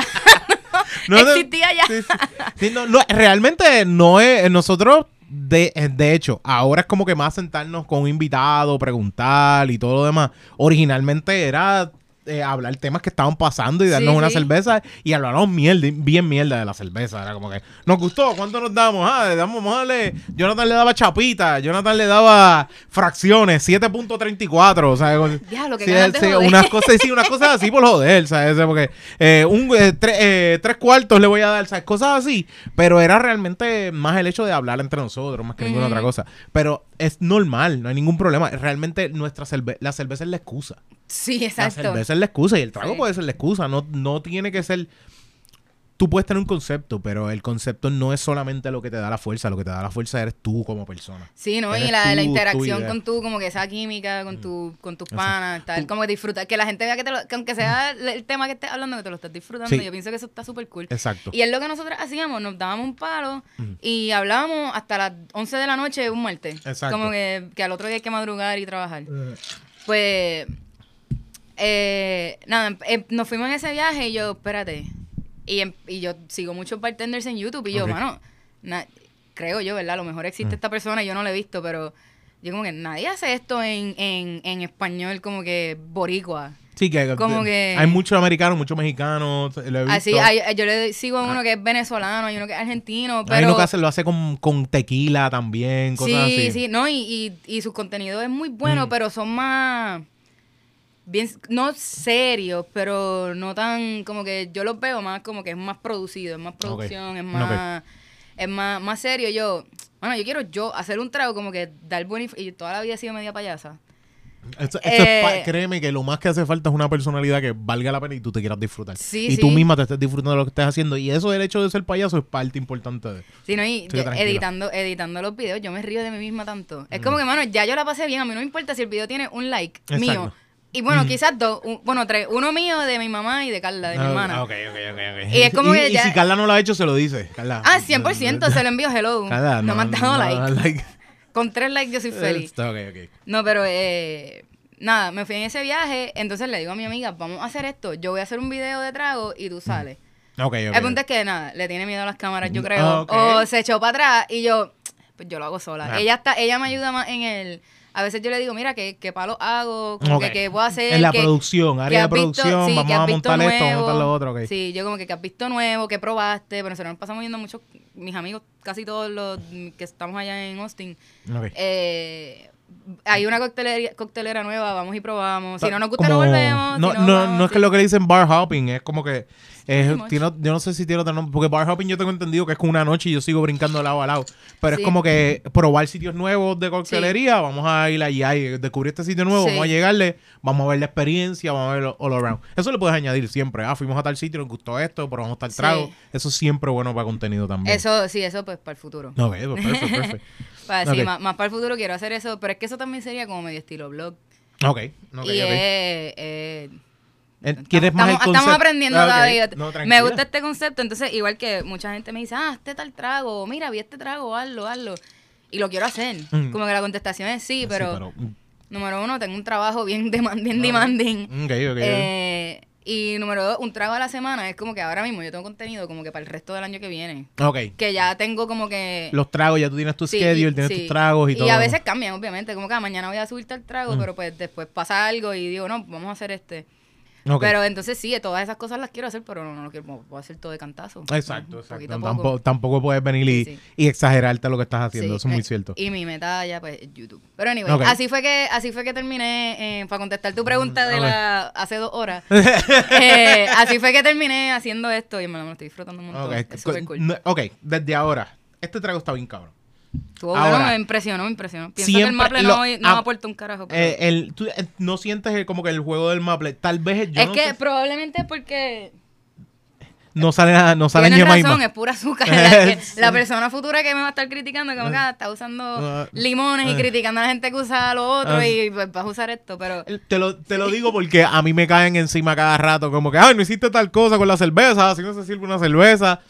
No Existía ya. Sí, sí. Sí, no, no, realmente no es. Nosotros, de, de hecho, ahora es como que más sentarnos con un invitado, preguntar y todo lo demás. Originalmente era. Eh, hablar temas que estaban pasando y darnos Sí, una sí. cerveza y hablábamos mierda, bien mierda de la cerveza. Era como que, nos gustó, ¿cuánto nos damos? Ah, le damos, darle. Jonathan le daba chapita, Jonathan le daba fracciones, 7.34, o sea, con- Diablo, qué sí, sí, unas cosas, sí, unas cosas así por joder, ¿sabes? Porque eh, un, eh, tre- eh, tres cuartos le voy a dar, ¿sabes? Cosas así. Pero era realmente más el hecho de hablar entre nosotros, más que ninguna otra cosa. Pero es normal, no hay ningún problema. Realmente nuestra cerve la cerveza es la excusa. Sí, La exacto. cerveza es la excusa y el trago Sí. puede ser la excusa. No, no tiene que ser. Tú puedes tener un concepto, pero el concepto no es solamente lo que te da la fuerza, lo que te da la fuerza eres tú como persona. Sí, ¿no? Eres y la, tú, interacción con tú, como que esa química con, tu, con tus panas, tal, Tú- como que disfrutar, que la gente vea que, te lo- que aunque sea el tema que estés hablando, que te lo estás disfrutando, Sí. yo pienso que eso está súper cool. Exacto. Y es lo que nosotros hacíamos, nos dábamos un palo y hablábamos hasta las 11 de la noche un martes. Exacto. Como que, que al otro día hay que madrugar y trabajar. Pues, eh, nada, em- nos fuimos en ese viaje y yo, espérate. Y, em- y yo sigo muchos bartenders en YouTube y yo, Ok. mano, na- creo yo, ¿verdad? A lo mejor existe esta persona y yo no la he visto, pero yo como que nadie hace esto en, en, en español como que boricua. Sí, que, Como que- hay muchos americanos, muchos mexicanos. Así, hay- yo le sigo a uno que es venezolano y uno que es argentino, pero... Hay uno que hace- lo hace con, con tequila también, cosas sí, así. sí, no, y, y, y su contenido es muy bueno, Mm. pero son más bien, no serios, pero no tan, como que yo los veo más como que es más producido, es más producción, es más, es más, más serio. Yo, bueno, yo quiero yo hacer un trago como que dar buen y toda la vida he sido media payasa. Es Eh, créeme que lo más que hace falta es una personalidad que valga la pena y tú te quieras disfrutar. Sí, y tú misma te estés disfrutando de lo que estés haciendo. Y eso del hecho de ser payaso es parte importante de. Sí, no, y yo editando, editando los videos, yo me río de mí misma tanto. Mm. Es como que, mano, ya yo la pasé bien, a mí no me importa si el video tiene un like Exacto. mío. Y bueno, Mm. quizás dos, un- bueno, tres, uno mío de mi mamá y de Carla, de mi Ah, hermana. ok, ok, ok, ok. Y es como que y ya- si Carla no lo ha hecho, se lo dice. Carla. Ah, 100%, se lo envío hello. Carla, no, me han dado no, like. like. Con tres likes yo soy feliz. Está ok, ok. No, pero eh, nada, me fui en ese viaje, entonces le digo a mi amiga, vamos a hacer esto, yo voy a hacer un video de trago y tú sales. Ok, ok. El punto es que nada, le tiene miedo a las cámaras, yo Mm, creo. O se echó para atrás y yo, pues yo lo hago sola. Ah. Ella está, ella me ayuda más en el. A veces yo le digo, mira, ¿qué, qué palo hago? Como Ok. que qué puedo hacer. En la ¿Qué- producción, área de visto? producción, Sí, vamos ¿qué a montar esto, vamos a montar lo otro, ok. Sí, yo como que, ¿qué has visto nuevo? ¿Qué probaste? Pero nosotros nos pasamos viendo mucho, mis amigos, casi todos los que estamos allá en Austin. Ok. Eh, hay una coctelería, coctelera nueva, vamos y probamos. Si no nos gusta, Como- no volvemos. No, si no, vamos, no es que sí. lo que dicen bar hopping, es como que. Es- tiene- yo no sé si tiene otro nombre, porque bar hopping yo tengo entendido que es como una noche y yo sigo brincando de lado a lado. Pero Sí. es como que probar sitios nuevos de coctelería, vamos a ir allá y descubrir este sitio nuevo, Sí. vamos a llegarle, vamos a ver la experiencia, vamos a ver all around. Eso le puedes añadir siempre. Ah, fuimos a tal sitio, nos gustó esto, probamos tal trago. Eso es siempre bueno para contenido también. Eso, sí, eso pues para el futuro. Ok, pues, perfecto, perfecto. Ok. más, más para el futuro quiero hacer eso, pero es que eso también sería como medio estilo blog. Ok, ok, y ok. eh, eh, Eh, ¿Quieres más el estamos, concepto? estamos aprendiendo Ah, ok. todavía. No, me gusta este concepto, entonces igual que mucha gente me dice, ah, este tal trago, mira, vi este trago, hazlo, hazlo. Y lo quiero hacer. Mm. Como que la contestación es sí, Sí, pero, mm, número uno, tengo un trabajo bien, deman- bien Ok. demanding. Ok, ok. Eh, y número dos, un trago a la semana. Es como que ahora mismo yo tengo contenido como que para el resto del año que viene. ok. Que ya tengo como que... Los tragos, ya tú tienes tu Sí, schedule, y- tienes sí. tus tragos y, todo. a veces cambian, obviamente. Como que ah, mañana voy a subirte el trago, Mm. pero pues después pasa algo y digo, no, vamos a hacer este. Pero entonces sí, todas esas cosas las quiero hacer, pero no, no lo quiero, puedo hacer todo de cantazo. Exacto, exacto. Tampoco, poco. tampoco puedes venir y, Sí, y exagerarte lo que estás haciendo. Sí, Eso es muy eh, cierto. Y mi meta ya, pues, es YouTube. Pero anyway, así fue que, así fue que terminé, eh, para contestar tu pregunta de la hace dos horas. eh, así fue que terminé haciendo esto y me lo estoy disfrutando un montón. Ok, Es súper co- cool. no- ok, desde ahora. Este trago está bien cabrón. Estuvo ahora, bueno, me impresionó, me impresionó. Pienso que el Maple lo- no, no ah, aporta un carajo. pero- Eh, el, tú, eh, no sientes el- como que el juego del Maple. Tal vez yo es no, que sé- probablemente es porque no sale nada- no sale Tienes Ñemaima. razón, es pura azúcar. La, persona futura que me va a estar criticando, como que ah, está usando Ah. limones y Ah. criticando a la gente que usa lo otro Ah. y pues vas a usar esto, pero Te lo, te lo digo porque a mí me caen encima cada rato, como que, ay, no hiciste tal cosa con la cerveza, así no se sirve una cerveza.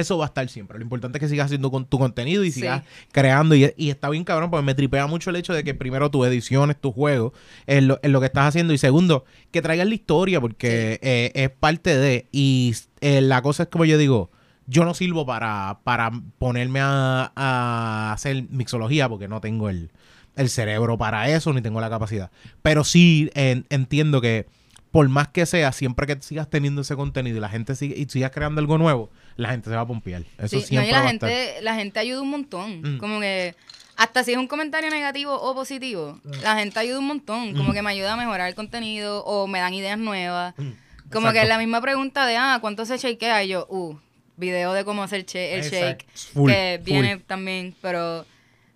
Eso va a estar siempre. Lo importante es que sigas haciendo con tu contenido y Sí. sigas creando. Y, y está bien cabrón, porque me tripea mucho el hecho de que primero tu edición es tu juego, en lo, que estás haciendo. Y segundo, que traigas la historia, porque eh, es parte de. Y eh, la cosa es como yo digo, yo no sirvo para, para ponerme a, a hacer mixología, porque no tengo el, el cerebro para eso, ni tengo la capacidad. Pero sí en- entiendo que por más que sea, siempre que sigas teniendo ese contenido y la gente sigue y sigas creando algo nuevo, la gente se va a pompear. Eso sí, no, siempre y la va a estar. gente, la gente ayuda un montón. Mm. Como que hasta si es un comentario negativo o positivo, la gente ayuda un montón. Como Mm. que me ayuda a mejorar el contenido o me dan ideas nuevas. Mm, Como que exacto. la misma pregunta de, ah, ¿cuánto se shakea? Y yo, uh, video de cómo hacer che- el Exacto. shake. Full, que full. viene también, pero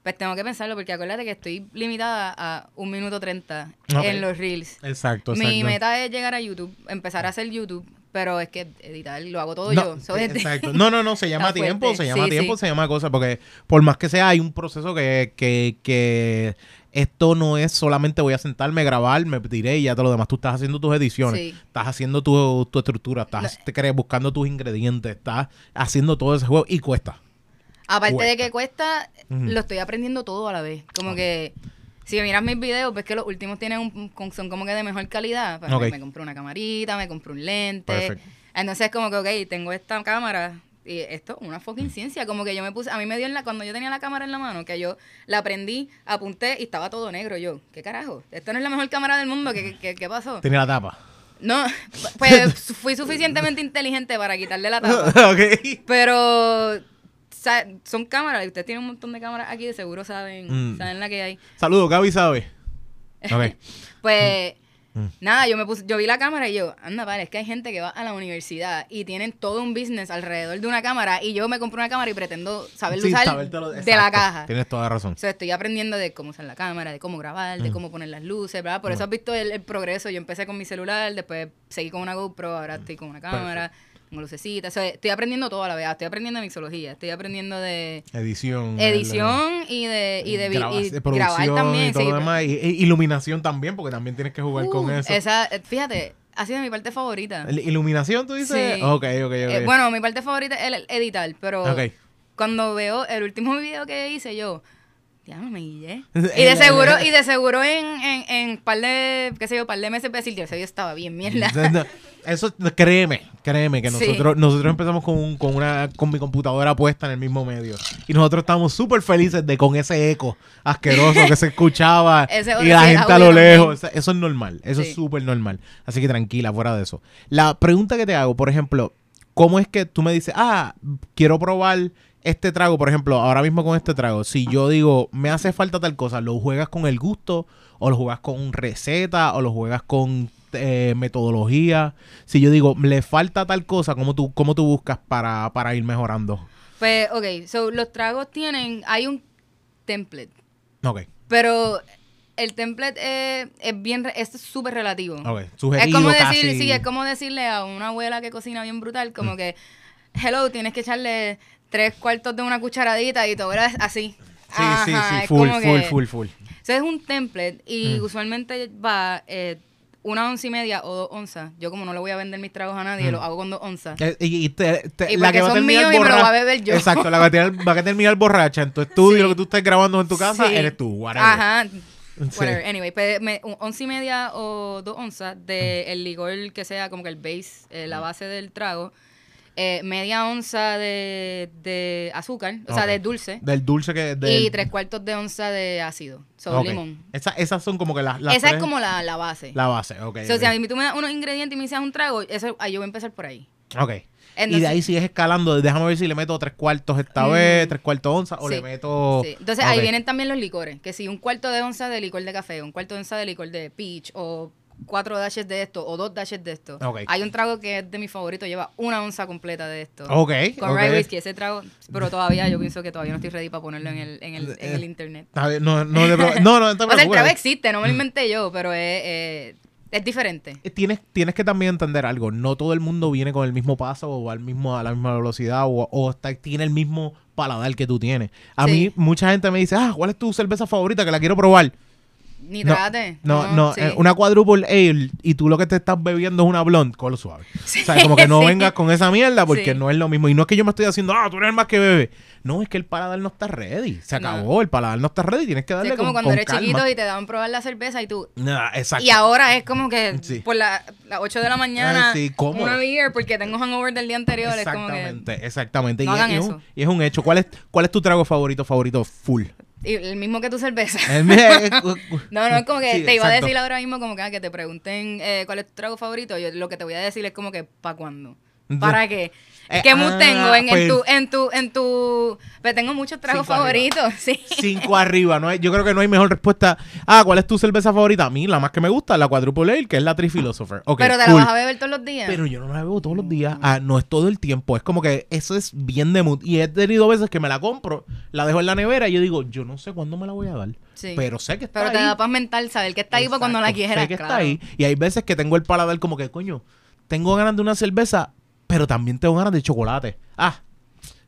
pues tengo que pensarlo porque acuérdate que estoy limitada a un minuto treinta Ok. en los reels. Exacto, Mi exacto. meta es llegar a YouTube, empezar a hacer YouTube, pero es que editar lo hago todo No, yo. So, este- exacto. No, no, no, se llama tiempo, fuerte. se llama Sí, tiempo, sí. se llama cosa, porque por más que sea, hay un proceso que, que, que esto no es solamente voy a sentarme, grabar, me tiré y ya todo lo demás. Tú estás haciendo tus ediciones, Sí. estás haciendo tu, tu estructura, estás te crees, buscando tus ingredientes, estás haciendo todo ese juego y cuesta. Aparte de que cuesta, lo estoy aprendiendo todo a la vez. Como que si miras mis videos, ves que los últimos tienen un, son como que de mejor calidad. Pues. Me compré una camarita, me compré un lente. Perfecto. Entonces como que, ok, tengo esta cámara y esto, una fucking ciencia. Como que yo me puse, a mí me dio en la, cuando yo tenía la cámara en la mano, que yo la prendí, apunté y estaba todo negro. Yo, ¿qué carajo? Esto no es la mejor cámara del mundo. ¿Qué, qué, qué pasó? Tiene la tapa. No, pues fui suficientemente inteligente para quitarle la tapa. Pero son cámaras, y ustedes tienen un montón de cámaras aquí, de seguro saben, Mm. saben la que hay. Saludos, Gaby sabe. Ok. Pues Mm. nada, yo me puse, yo vi la cámara y yo, anda, vale, es que hay gente que va a la universidad y tienen todo un business alrededor de una cámara y yo me compré una cámara y pretendo saber Sí, usar sabértelo- de la caja. Tienes toda la razón. O sea, estoy aprendiendo de cómo usar la cámara, de cómo grabar, de Mm. cómo poner las luces, ¿verdad? Por eso has visto el, el progreso. Yo empecé con mi celular, después seguí con una GoPro, ahora estoy con una cámara, con lucecitas. O sea, estoy aprendiendo todo a la vez. Estoy aprendiendo de mixología, estoy aprendiendo de Edición. edición y de, y de graba- y grabar también. y todo sí, lo demás. Y, y iluminación también, porque también tienes que jugar con Uh, eso. Esa, fíjate, ha sido mi parte favorita. ¿El- ¿Iluminación tú dices? Sí. Ok, ok, ok. Eh, bueno, mi parte favorita es el editar, pero cuando veo el último video que hice yo, ya no me guillé. Y de seguro, y de seguro en, en, en par de, qué sé yo, par de meses voy a decir, yo estaba bien mierda. Eso, créeme, créeme, que Sí. nosotros, nosotros empezamos con, un- con una con mi computadora puesta en el mismo medio. Y nosotros estábamos súper felices de con ese eco asqueroso que se escuchaba y la gente a lo lejos. Eso- Eso es normal, eso es súper normal. Así que tranquila, fuera de eso. La pregunta que te hago, por ejemplo, ¿cómo es que tú me dices, ah, quiero probar este trago, por ejemplo, ahora mismo con este trago, si yo digo, me hace falta tal cosa, ¿lo juegas con el gusto o lo juegas con receta o lo juegas con eh, metodología? Si yo digo, le falta tal cosa, ¿cómo tú, cómo tú buscas para, para ir mejorando? Pues, ok, so los tragos tienen, hay un template, Ok, pero el template es, es bien, es súper relativo. ok, Es sugerido como casi. decir, sí, es como decirle a una abuela que cocina bien brutal, como Mm. que, hello, tienes que echarle tres cuartos de una cucharadita y todo era así. Sí, sí, Ajá, sí, es full, como full, que- full, full. Eso es un template y Mm. usualmente va eh, una onza y media o dos onzas. Yo como no le voy a vender mis tragos a nadie, Mm. lo hago con dos onzas. Eh, Y, te- te- Y la que va a son míos y me lo va a beber yo. Exacto, la que va a terminar, a terminar borracha en tu estudio, Sí. lo que tú estés grabando en tu casa, Sí. eres tú, whatever. Ajá. Sí. Whatever. Anyway, pues, me- un once y media o dos onzas de el licor que sea como que el base, eh, la base del trago. Eh, media onza de, de azúcar, o sea, de dulce. Del dulce que... Del, Y tres cuartos de onza de ácido, so Ok. limón. Esa- esas son como que las... las Esa tres- es como la, la base. La base, ok. So, ok. si a mí tú me das unos ingredientes y me dices un trago, eso, ahí yo voy a empezar por ahí. Ok. y de ahí sigues escalando. Déjame ver si le meto tres cuartos esta Mm. vez, tres cuartos onza, o Sí. le meto... Sí. Entonces ahí vienen también los licores, que si un cuarto de onza de licor de café, un cuarto de onza de licor de peach, o cuatro dashes de esto, o dos dashes de esto. Hay un trago que es de mi favorito, lleva una onza completa de esto. Ok, Con ok. rye whiskey, ese trago, pero todavía yo pienso que todavía no estoy ready para ponerlo en el, en el, en el internet. Está bien, No, no, no, no te O sea, el trago existe, no me lo inventé yo, pero es, eh, es diferente. Tienes, tienes que también entender algo. No todo el mundo viene con el mismo paso o al mismo, a la misma velocidad o, o está- tiene el mismo paladar que tú tienes. A Sí. mí, mucha gente me dice, ah, ¿cuál es tu cerveza favorita que la quiero probar? Ni No, trate. No, no, sí. eh, una quadruple ale y tú lo que te estás bebiendo es una blonde, lo suave. o sea, como que no sí. vengas con esa mierda porque Sí. no es lo mismo. Y no es que yo me estoy haciendo, ah, tú eres el más que bebe. No, es que el paladar no está ready. Se No. acabó, el paladar no está ready. Tienes que Sí, darle es como con, cuando con eres calma. chiquito y te daban probar la cerveza y tú... Nah, exacto. Y ahora es como que Sí. por la- las 8 de la mañana, sí, cómodo. una beer porque tengo hangover del día anterior. Es como que... Exactamente, exactamente. No y, es- hagan y es un, eso. y es un hecho. ¿Cuál es, ¿Cuál es tu trago favorito, favorito full? Y el mismo que tu cerveza. No, no, es como que Sí, te iba a decir ahora mismo como que, ah, que te pregunten eh, cuál es tu trago favorito. Yo lo que te voy a decir es como que ¿para cuándo? ¿Para qué? Eh, ¿Qué mood ah, tengo en, en pues- tu, en tu, en tu, pues tengo muchos tragos favoritos, sí. Cinco arriba. No hay, yo creo que no hay mejor respuesta. Ah, ¿cuál es tu cerveza favorita? A mí, la más que me gusta, la Quadruple Ale, que es la Triphilosopher. Ok, Pero te cool. la vas a beber todos los días. Pero yo no la bebo todos los días. Ah, no es todo el tiempo. Es como que eso es bien de mood. Y he tenido veces que me la compro, la dejo en la nevera y yo digo, yo no sé cuándo me la voy a dar. Sí. Pero sé que está Pero te ahí. da paz mental saber que está ahí para cuando la quieras. sé que está ahí. Y hay veces que tengo el paladar como que, coño, tengo ganas de una cerveza, pero también tengo ganas de chocolate. Ah,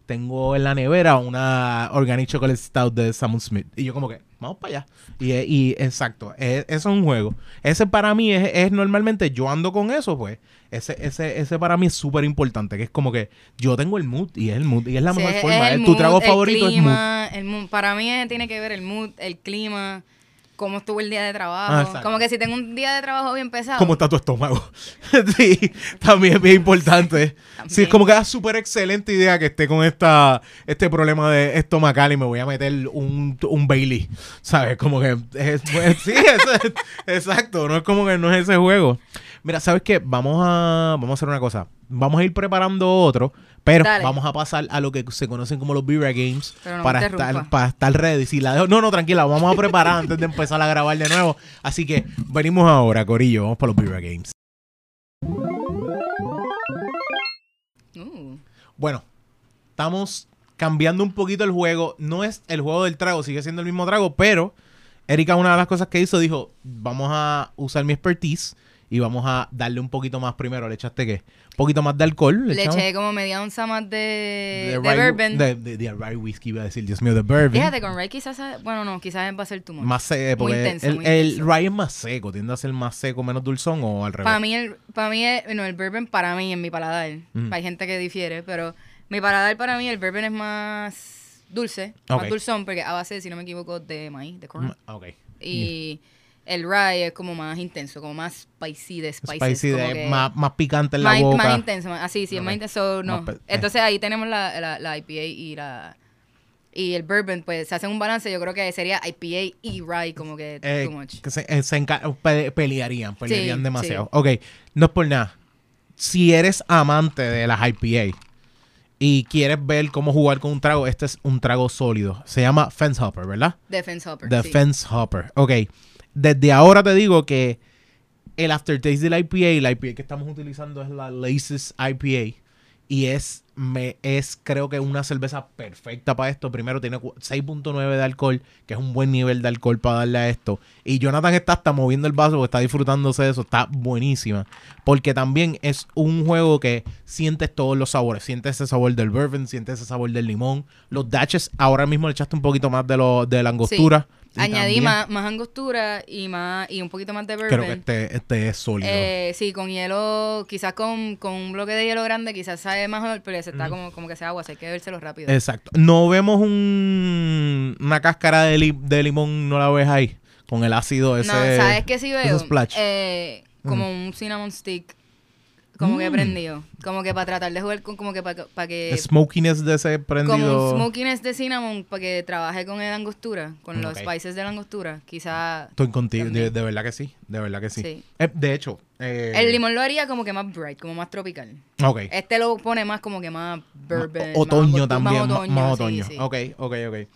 tengo en la nevera una Organic Chocolate Stout de Samuel Smith. Y yo como que, vamos para allá. Y, y exacto, es- eso es un juego. Ese para mí es, es normalmente, yo ando con eso, pues. Ese, ese, ese para mí es súper importante, que es como que yo tengo el mood y es el mood y es la Sí, mejor es- forma. es el tu mood, trago el favorito clima, el mood. Para mí es- tiene que ver el mood, el clima, cómo estuvo el día de Ah, trabajo. exacto. como que si tengo un día de trabajo bien es pesado. ¿Cómo está tu estómago? sí, también es bien importante. Sí, es También. como que es súper excelente idea que esté con esta, este problema de estomacal y me voy a meter un, un Bailey. ¿Sabes? Como que es, pues, sí, es- exacto. No es como que no es ese juego. Mira, ¿sabes qué? Vamos a, vamos a hacer una cosa. Vamos a ir preparando otro, pero Dale. vamos a pasar a lo que se conocen como los Beer Games no para, estar, para estar ready. Si la dejo- no, no, tranquila, vamos a preparar antes de empezar a grabar de nuevo. Así que venimos ahora, Corillo. Vamos para los Beer Games. Uh, Bueno, estamos cambiando un poquito el juego. No es el juego del trago, sigue siendo el mismo trago, pero Erika, una de las cosas que hizo, dijo, vamos a usar mi expertise y vamos a darle un poquito más primero. ¿Le echaste qué? Un poquito más de alcohol. le eché como media onza más de, de, rye- bourbon. De, de- de rye whiskey, iba a decir, Dios mío, de bourbon. Fíjate, con Ray quizás, bueno, no, quizás va a ser tu Más seco, Muy porque intenso, el, el rye es más seco, tiende a ser más seco, menos dulzón o al revés. Para mí, el, para mí, el, no, el bourbon para mí, en mi paladar, Mm. hay gente que difiere, pero mi paladar para mí, el bourbon es más dulce, más dulzón, porque a base, si no me equivoco, de maíz, de corn. Ok. Y el rye es como más intenso, como más spicy de spices. Spicy, como de- que más, más picante en la más, boca. más intenso, más- así, sí, es más intenso, no. Más eh. Entonces ahí tenemos la, la, la IPA y la... Y el bourbon, pues se hace un balance. Yo creo que sería IPA y rye, como que Eh, too much. que se, eh, se pe- pelearían, pelearían Sí, demasiado. sí. Ok, no es por nada. Si eres amante de las IPA y quieres ver cómo jugar con un trago, este es un trago sólido. Se llama Fence Hopper, ¿verdad? Defense Hopper. The sí. Fence Hopper. Ok, desde ahora te digo que el aftertaste de la IPA, la IPA que estamos utilizando es la Laces IPA. Y es, me, es creo que una cerveza perfecta para esto. Primero tiene cu- 6.9 de alcohol, que es un buen nivel de alcohol para darle a esto. Y Jonathan está hasta moviendo el vaso está disfrutándose de eso. Está buenísima. Porque también es un juego que sientes todos los sabores. Sientes ese sabor del bourbon, sientes ese sabor del limón. Los dashes, ahora mismo le echaste un poquito más de, lo, de la angostura. Añadí más, más angostura y más y un poquito más de bourbon. Creo que este, este es sólido. Eh, sí, con hielo, quizás con, con un bloque de hielo grande, quizás sabe mejor, pero se está como, como que sea agua, así hay que vérselo rápido. Exacto. No vemos un, una cáscara de, li- de limón, no la ves ahí. Con el ácido ese. no, ¿sabes qué sí veo? splash. Eh, como un cinnamon stick, como que Mm. prendido. Como que para tratar de jugar con, como que para que... El smokiness de ese Como prendido. un smokiness de cinnamon para que trabaje con el angostura, con los Ok. spices de la angostura. Quizá Estoy contigo. De, de verdad que sí. De verdad que sí. Sí. Eh, de hecho. eh, el limón lo haría como que más bright, como más tropical. Ok. Este lo pone más como que más bourbon. Otoño más, también. Más otoño, Más sí, otoño. sí. Ok, ok, ok.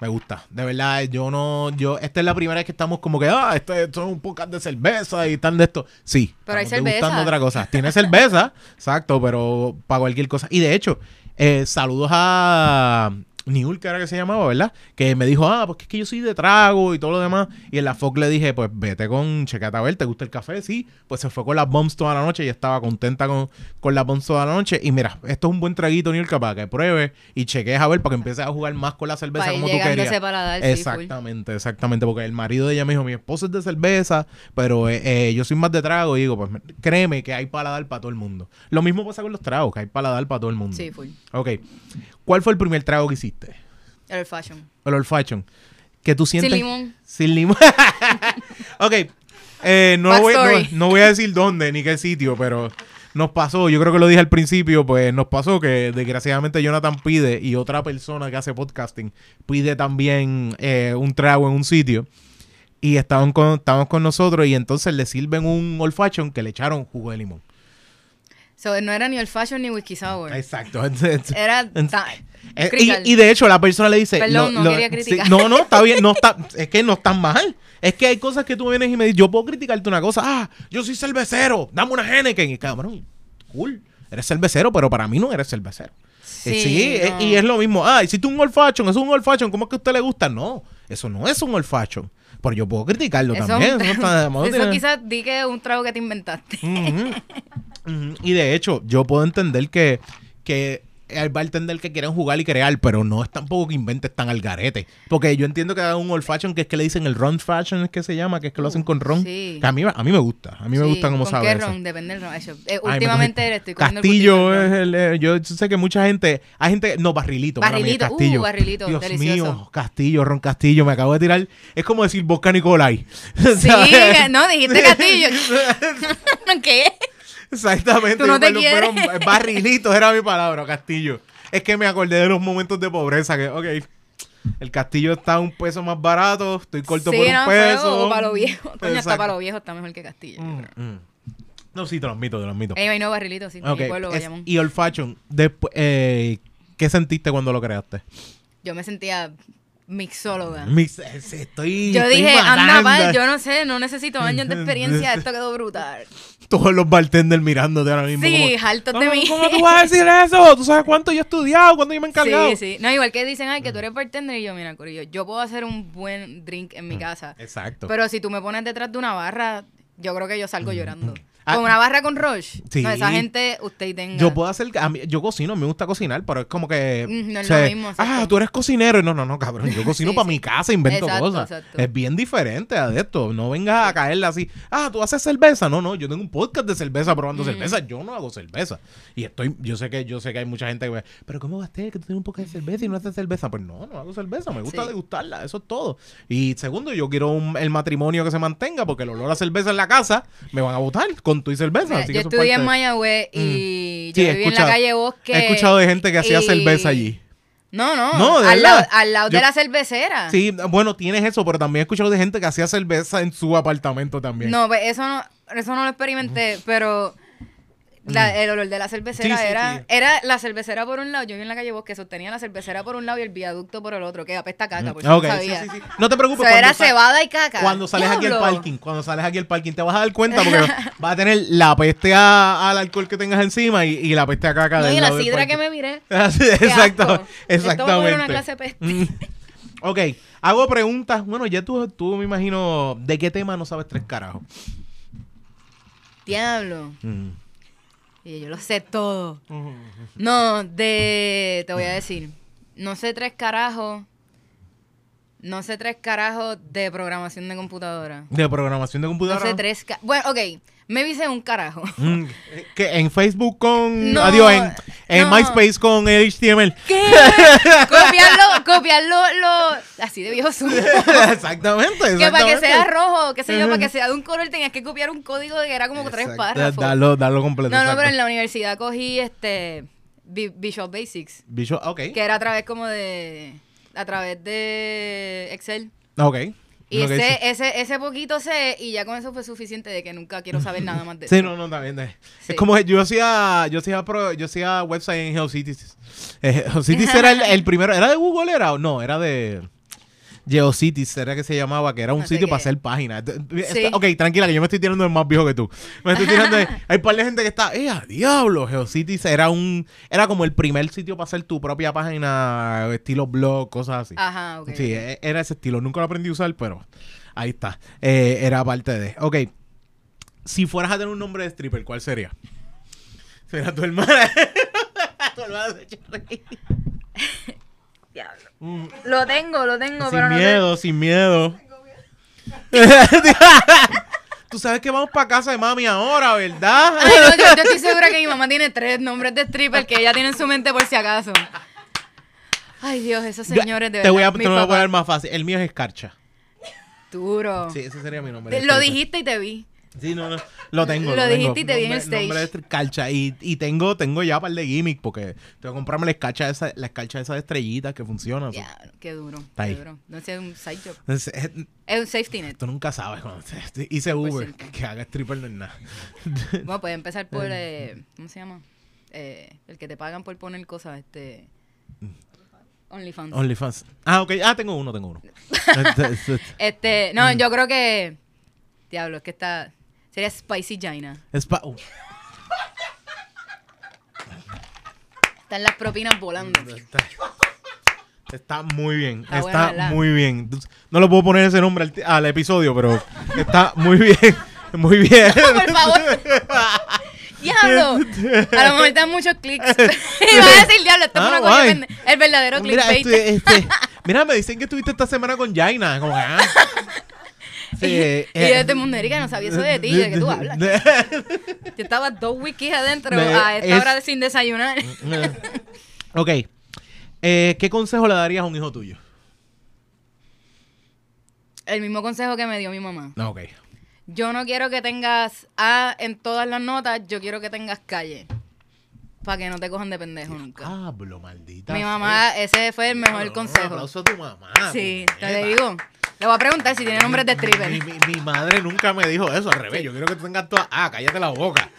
Me gusta. De verdad, yo no. yo Esta es la primera vez que estamos como que, ah, esto, esto es un podcast de cerveza y tal de esto. Sí. Pero hay cerveza. otra cosa. Tiene cerveza, exacto, pero para cualquier cosa. Y de hecho, eh, saludos a. Niul, que era que se llamaba, ¿verdad? Que me dijo, ah, porque es que yo soy de trago y todo lo demás. Y en la FOC le dije, pues vete con Checate a ver, ¿te gusta el café? Sí. Pues se fue con las bombs toda la noche y estaba contenta con, con las bombs toda la noche. Y mira, esto es un buen traguito, Niul, para que pruebes y cheques a ver para que empieces a jugar más con la cerveza Para como tú querías. sí, full. Exactamente, exactamente. Porque el marido de ella me dijo, mi esposo es de cerveza, pero eh, eh, yo soy más de trago. Y digo, pues me- créeme que hay paladar para todo el mundo. Lo mismo pasa con los tragos, que hay paladar para todo el mundo. Sí, full. Ok. ¿Cuál fue el primer trago que hiciste? El old fashion. El old fashion. Que tú sientes. Sin limón. Sin limón. ok. Eh, no, voy, no, Backstory. no voy a decir dónde ni qué sitio, pero nos pasó. Yo creo que lo dije al principio, pues nos pasó que desgraciadamente Jonathan pide y otra persona que hace podcasting pide también eh, un trago en un sitio. Y estaban con, estaban con nosotros y entonces le sirven un old fashion que le echaron jugo de limón. So, no era ni old fashion ni whisky sour. Exacto. Era Eh, y, y de hecho la persona le dice... Perdón, no quería criticar. no, no, está bien, no está, es que no están mal. Es que hay cosas que tú vienes y me dices, yo puedo criticarte una cosa, ah, yo soy cervecero, dame una Henneken. Y cabrón, cool, eres cervecero, pero para mí no eres cervecero. Eh, Sí, Sí, eh, y es lo mismo, ah, hiciste un old fashion, es un old fashion, ¿cómo es que a usted le gusta? No, eso no es un old fashion. Pero yo puedo criticarlo Eso, también. Eso, no eso tiene- quizás di que es un trago que te inventaste. Y de hecho, yo puedo entender que, que hay bartender que quieren jugar y crear, pero no es tampoco que inventes tan al garete. Porque yo entiendo que hay un old fashion que es que le dicen el ron fashion, es que se llama, que es que lo hacen con ron. sí. Que a mí, a mí me gusta, a mí me gusta ¿con sabe qué eso. ron? Depende del ron. Eso, eh, Ay, últimamente me- le estoy el Castillo es el, eh, yo sé que mucha gente, hay gente, no, barrilito, Barrilito, uh, Castillo. barrilito, Dios delicioso. mío, Castillo, Ron Castillo, me acabo de tirar, es como decir Vodka Nicolai. Sí, no, dijiste Castillo. ¿Qué? Exactamente. Tú no te pero- pero quieres. barrilito era mi palabra, Castillo. Es que me acordé de los momentos de pobreza que, ok, el Castillo está un peso más barato, estoy corto sí, por un peso. o para los viejos. Coño, hasta Exacto. para los viejos está mejor que Castillo. Mm, mm. No, sí, te lo admito, te lo admito. Ey, no, barrilito, sí. Ok, Mi pueblo, es- y Old Fashion, eh, ¿qué sentiste cuando lo creaste? Yo me sentía mixóloga. Mis- eh, estoy, Yo estoy dije, anda, matando. pa, yo no sé, no necesito años de experiencia, esto quedó brutal. Todos los bartenders mirándote ahora mismo. Sí, hartos de "Ah, mí. ¿Cómo tú vas a decir eso? ¿Tú sabes cuánto yo he estudiado? ¿Cuánto yo me he encargado? Sí, sí. No, igual que dicen, ay, que tú eres bartender. Y yo, mira, Corillo, yo puedo hacer un buen drink en mi casa. Exacto. Pero si tú me pones detrás de una barra, yo creo que yo salgo llorando. Ah, Con una barra con Rush. sí. No, esa gente, usted tenga. Yo puedo hacer, a mí- yo cocino, me gusta cocinar, pero es como que, no es lo mismo, exacto. ah, tú eres cocinero, no, no, no, cabrón, yo cocino Sí, para sí. mi casa, invento Exacto, cosas, exacto. es bien diferente a esto, no vengas a caerle así, ah, tú haces cerveza, no, no, yo tengo un podcast de cerveza probando Mm. cerveza, yo no hago cerveza, y estoy, yo sé que, yo sé que hay mucha gente que me, pero ¿cómo vas a tener que tú tienes un podcast de cerveza y no haces cerveza? Pues no, no hago cerveza, me gusta degustarla, eso es todo, y segundo, yo quiero un- el matrimonio que se mantenga, porque el olor a cerveza en la casa, me van a botar con tu y cerveza, Mira, así yo que estudié en Mayagüez y Sí, yo he viví en la calle Bosque. He escuchado de gente que hacía y- cerveza allí. No, no. No, de al, lado, al lado Yo- de la cervecera. Sí, bueno, tienes eso, pero también he escuchado de gente que hacía cerveza en su apartamento también. No, pues eso no, eso no lo experimenté, pero la- el olor de la cervecera. Sí, sí, era, sí. era la cervecera por un lado, yo vi en la calle Bosque, sostenía la cervecera por un lado y el viaducto por el otro, que apesta caca, por si Mm, Ok, no sabía. No te O preocupes. sea, era cebada y caca. cuando sales aquí al parking, cuando sales aquí al parking, te vas a dar cuenta porque vas a tener la peste a- al alcohol que tengas encima y, y la peste a caca No, del y la sidra que me miré. Qué exacto, asco. Exactamente. una clase peste. Mm. Ok, hago preguntas. Bueno, ya tú, tú me imagino de qué tema no sabes tres carajos. Diablo. Mm. Y yo lo sé todo. No, de. Te voy a decir. No sé tres carajos. No sé tres carajos de programación de computadora. De programación de No computadora. sé tres. Bueno, ok. Me hice un carajo. Mm, que en Facebook con. No, adiós, en, en no. MySpace con el HTML. ¿Qué? copiarlo, copiarlo lo. Así de viejo suyo. exactamente, que para que sea rojo, qué sé yo, para que sea de un color tenías que copiar un código que era como tres Exacto, párrafos. Darlo, darlo completo. no, no, pero en la universidad cogí este Vi- Visual Basics, Visual- ok. que era a través como de a través de Excel. Ok. Y ese, sí. ese, ese poquito sé, y ya con eso fue suficiente de que nunca quiero saber nada más de Sí, eso. no, no, también. eh. Sí. Es como yo hacía, yo hacía, pro- yo hacía website en GeoCities. Eh, GeoCities era el, el primero, ¿era de Google era? o No, era de GeoCities, era que se llamaba, que era un No sé sitio qué para hacer páginas. Sí. Ok, tranquila, que yo me estoy tirando el más viejo que tú. Me estoy tirando, de- hay un par de gente que está, ¡eh, a diablo! GeoCities era un, era como el primer sitio para hacer tu propia página, estilo blog, cosas así. Ajá, ok. Sí, e- era ese estilo. Nunca lo aprendí a usar, pero ahí está. Eh, era parte de. Ok. Si fueras a tener un nombre de stripper, ¿cuál sería? Será tu hermana. tu hermana se echa reír. Mm, Lo tengo, lo tengo, sin pero no sé. miedo, sin miedo. Tú sabes que vamos para casa de mami ahora, ¿verdad? Ay, no, yo, yo estoy segura que mi mamá tiene tres nombres de stripper que ella tiene en su mente por si acaso. Ay, Dios, esos señores de te voy a, verdad. te voy a poner más fácil. El mío es Escarcha. Duro. Sí, ese sería mi nombre. Te- Lo dijiste y te vi. Sí, no, no. Lo tengo. Lo tengo. dijiste y te en el Nombre- nombre stage. de escarcha. Y, y tengo, tengo ya par de gimmick porque tengo que comprarme la escarcha esa, la escarcha esa de estrellitas que funciona. Ya, qué duro. Está qué ahí. duro. No sé, es un side job. Es- Es un safety net. tú nunca sabes cuando te- hice Uber que haga stripper no es nada. Bueno, puede empezar por. eh, ¿Cómo se llama? Eh, el que te pagan por poner cosas, este. OnlyFans. OnlyFans. Ah, ok. Ah, tengo uno, tengo uno. Este, este, Este, Mm. no, yo creo que. Diablo, es que está. Sería Spicy Jaina. es pa- uh, Están las propinas volando. está, está muy bien. Está Está, bueno, ¿verdad? muy bien. No le puedo poner ese nombre al, ti- al episodio, pero está muy bien. Muy bien. Por favor. ¡Diablo! A lo mejor dan muchos clics. y vas a decir, diablo, esto Ah, es una cosa guay. pende- El verdadero Mira, clickbait. este, mira, me dicen que estuviste esta semana con Jaina. Como, ah. Sí, y eh, yo de este mundo, Erika, no sabía eso de ti, ¿de qué tú hablas? Yo estaba dos wikis adentro a esta es- hora sin desayunar. ok. Eh, ¿Qué consejo le darías a un hijo tuyo? El mismo consejo que me dio mi mamá. No, ok. Yo no quiero que tengas A en todas las notas, yo quiero que tengas calle. Para que no te cojan de pendejo nunca. Hablo, maldita. Mi sea. mamá, ese fue el mejor Un consejo. aplauso a tu mamá. Sí, te le digo. Le voy a preguntar si tiene nombres de stripper. mi- mi madre nunca me dijo eso, al revés. Yo quiero que tú tengas toda. Ah, cállate la boca.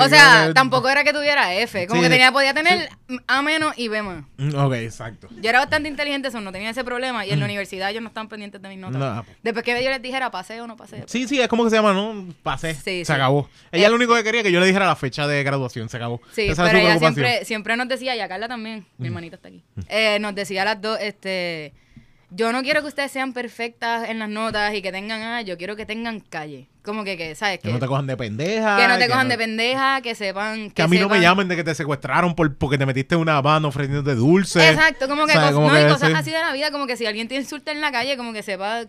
O sea, tampoco era que tuviera F. Como Sí, que tenía, podía tener A menos y B más. Mm, Ok, exacto. Yo era bastante inteligente, eso no tenía ese problema. Y en la universidad ellos no estaban pendientes de mis notas. No. Después que yo les dijera, pasé o no pasé. Sí, sí, es como que se llama, ¿no? Pasé. Sí, se acabó. Ella Eh, lo único que quería que yo le dijera la fecha de graduación, se acabó. Sí, Esa pero ella siempre, siempre nos decía, y a Carla también, mi hermanita está aquí, eh, nos decía a las dos, este, yo no quiero que ustedes sean perfectas en las notas y que tengan, ah, yo quiero que tengan calle. Como que, que ¿sabes? Que no te cojan de pendeja. que no te cojan no- de pendeja, que sepan... Que a mí no me llamen de que te secuestraron por, porque te metiste una van ofreciéndote dulce. Exacto, como que, ¿Sabes? cos- Como no, y que cosas sí. así de la vida, como que si alguien te insulta en la calle, como que sepa,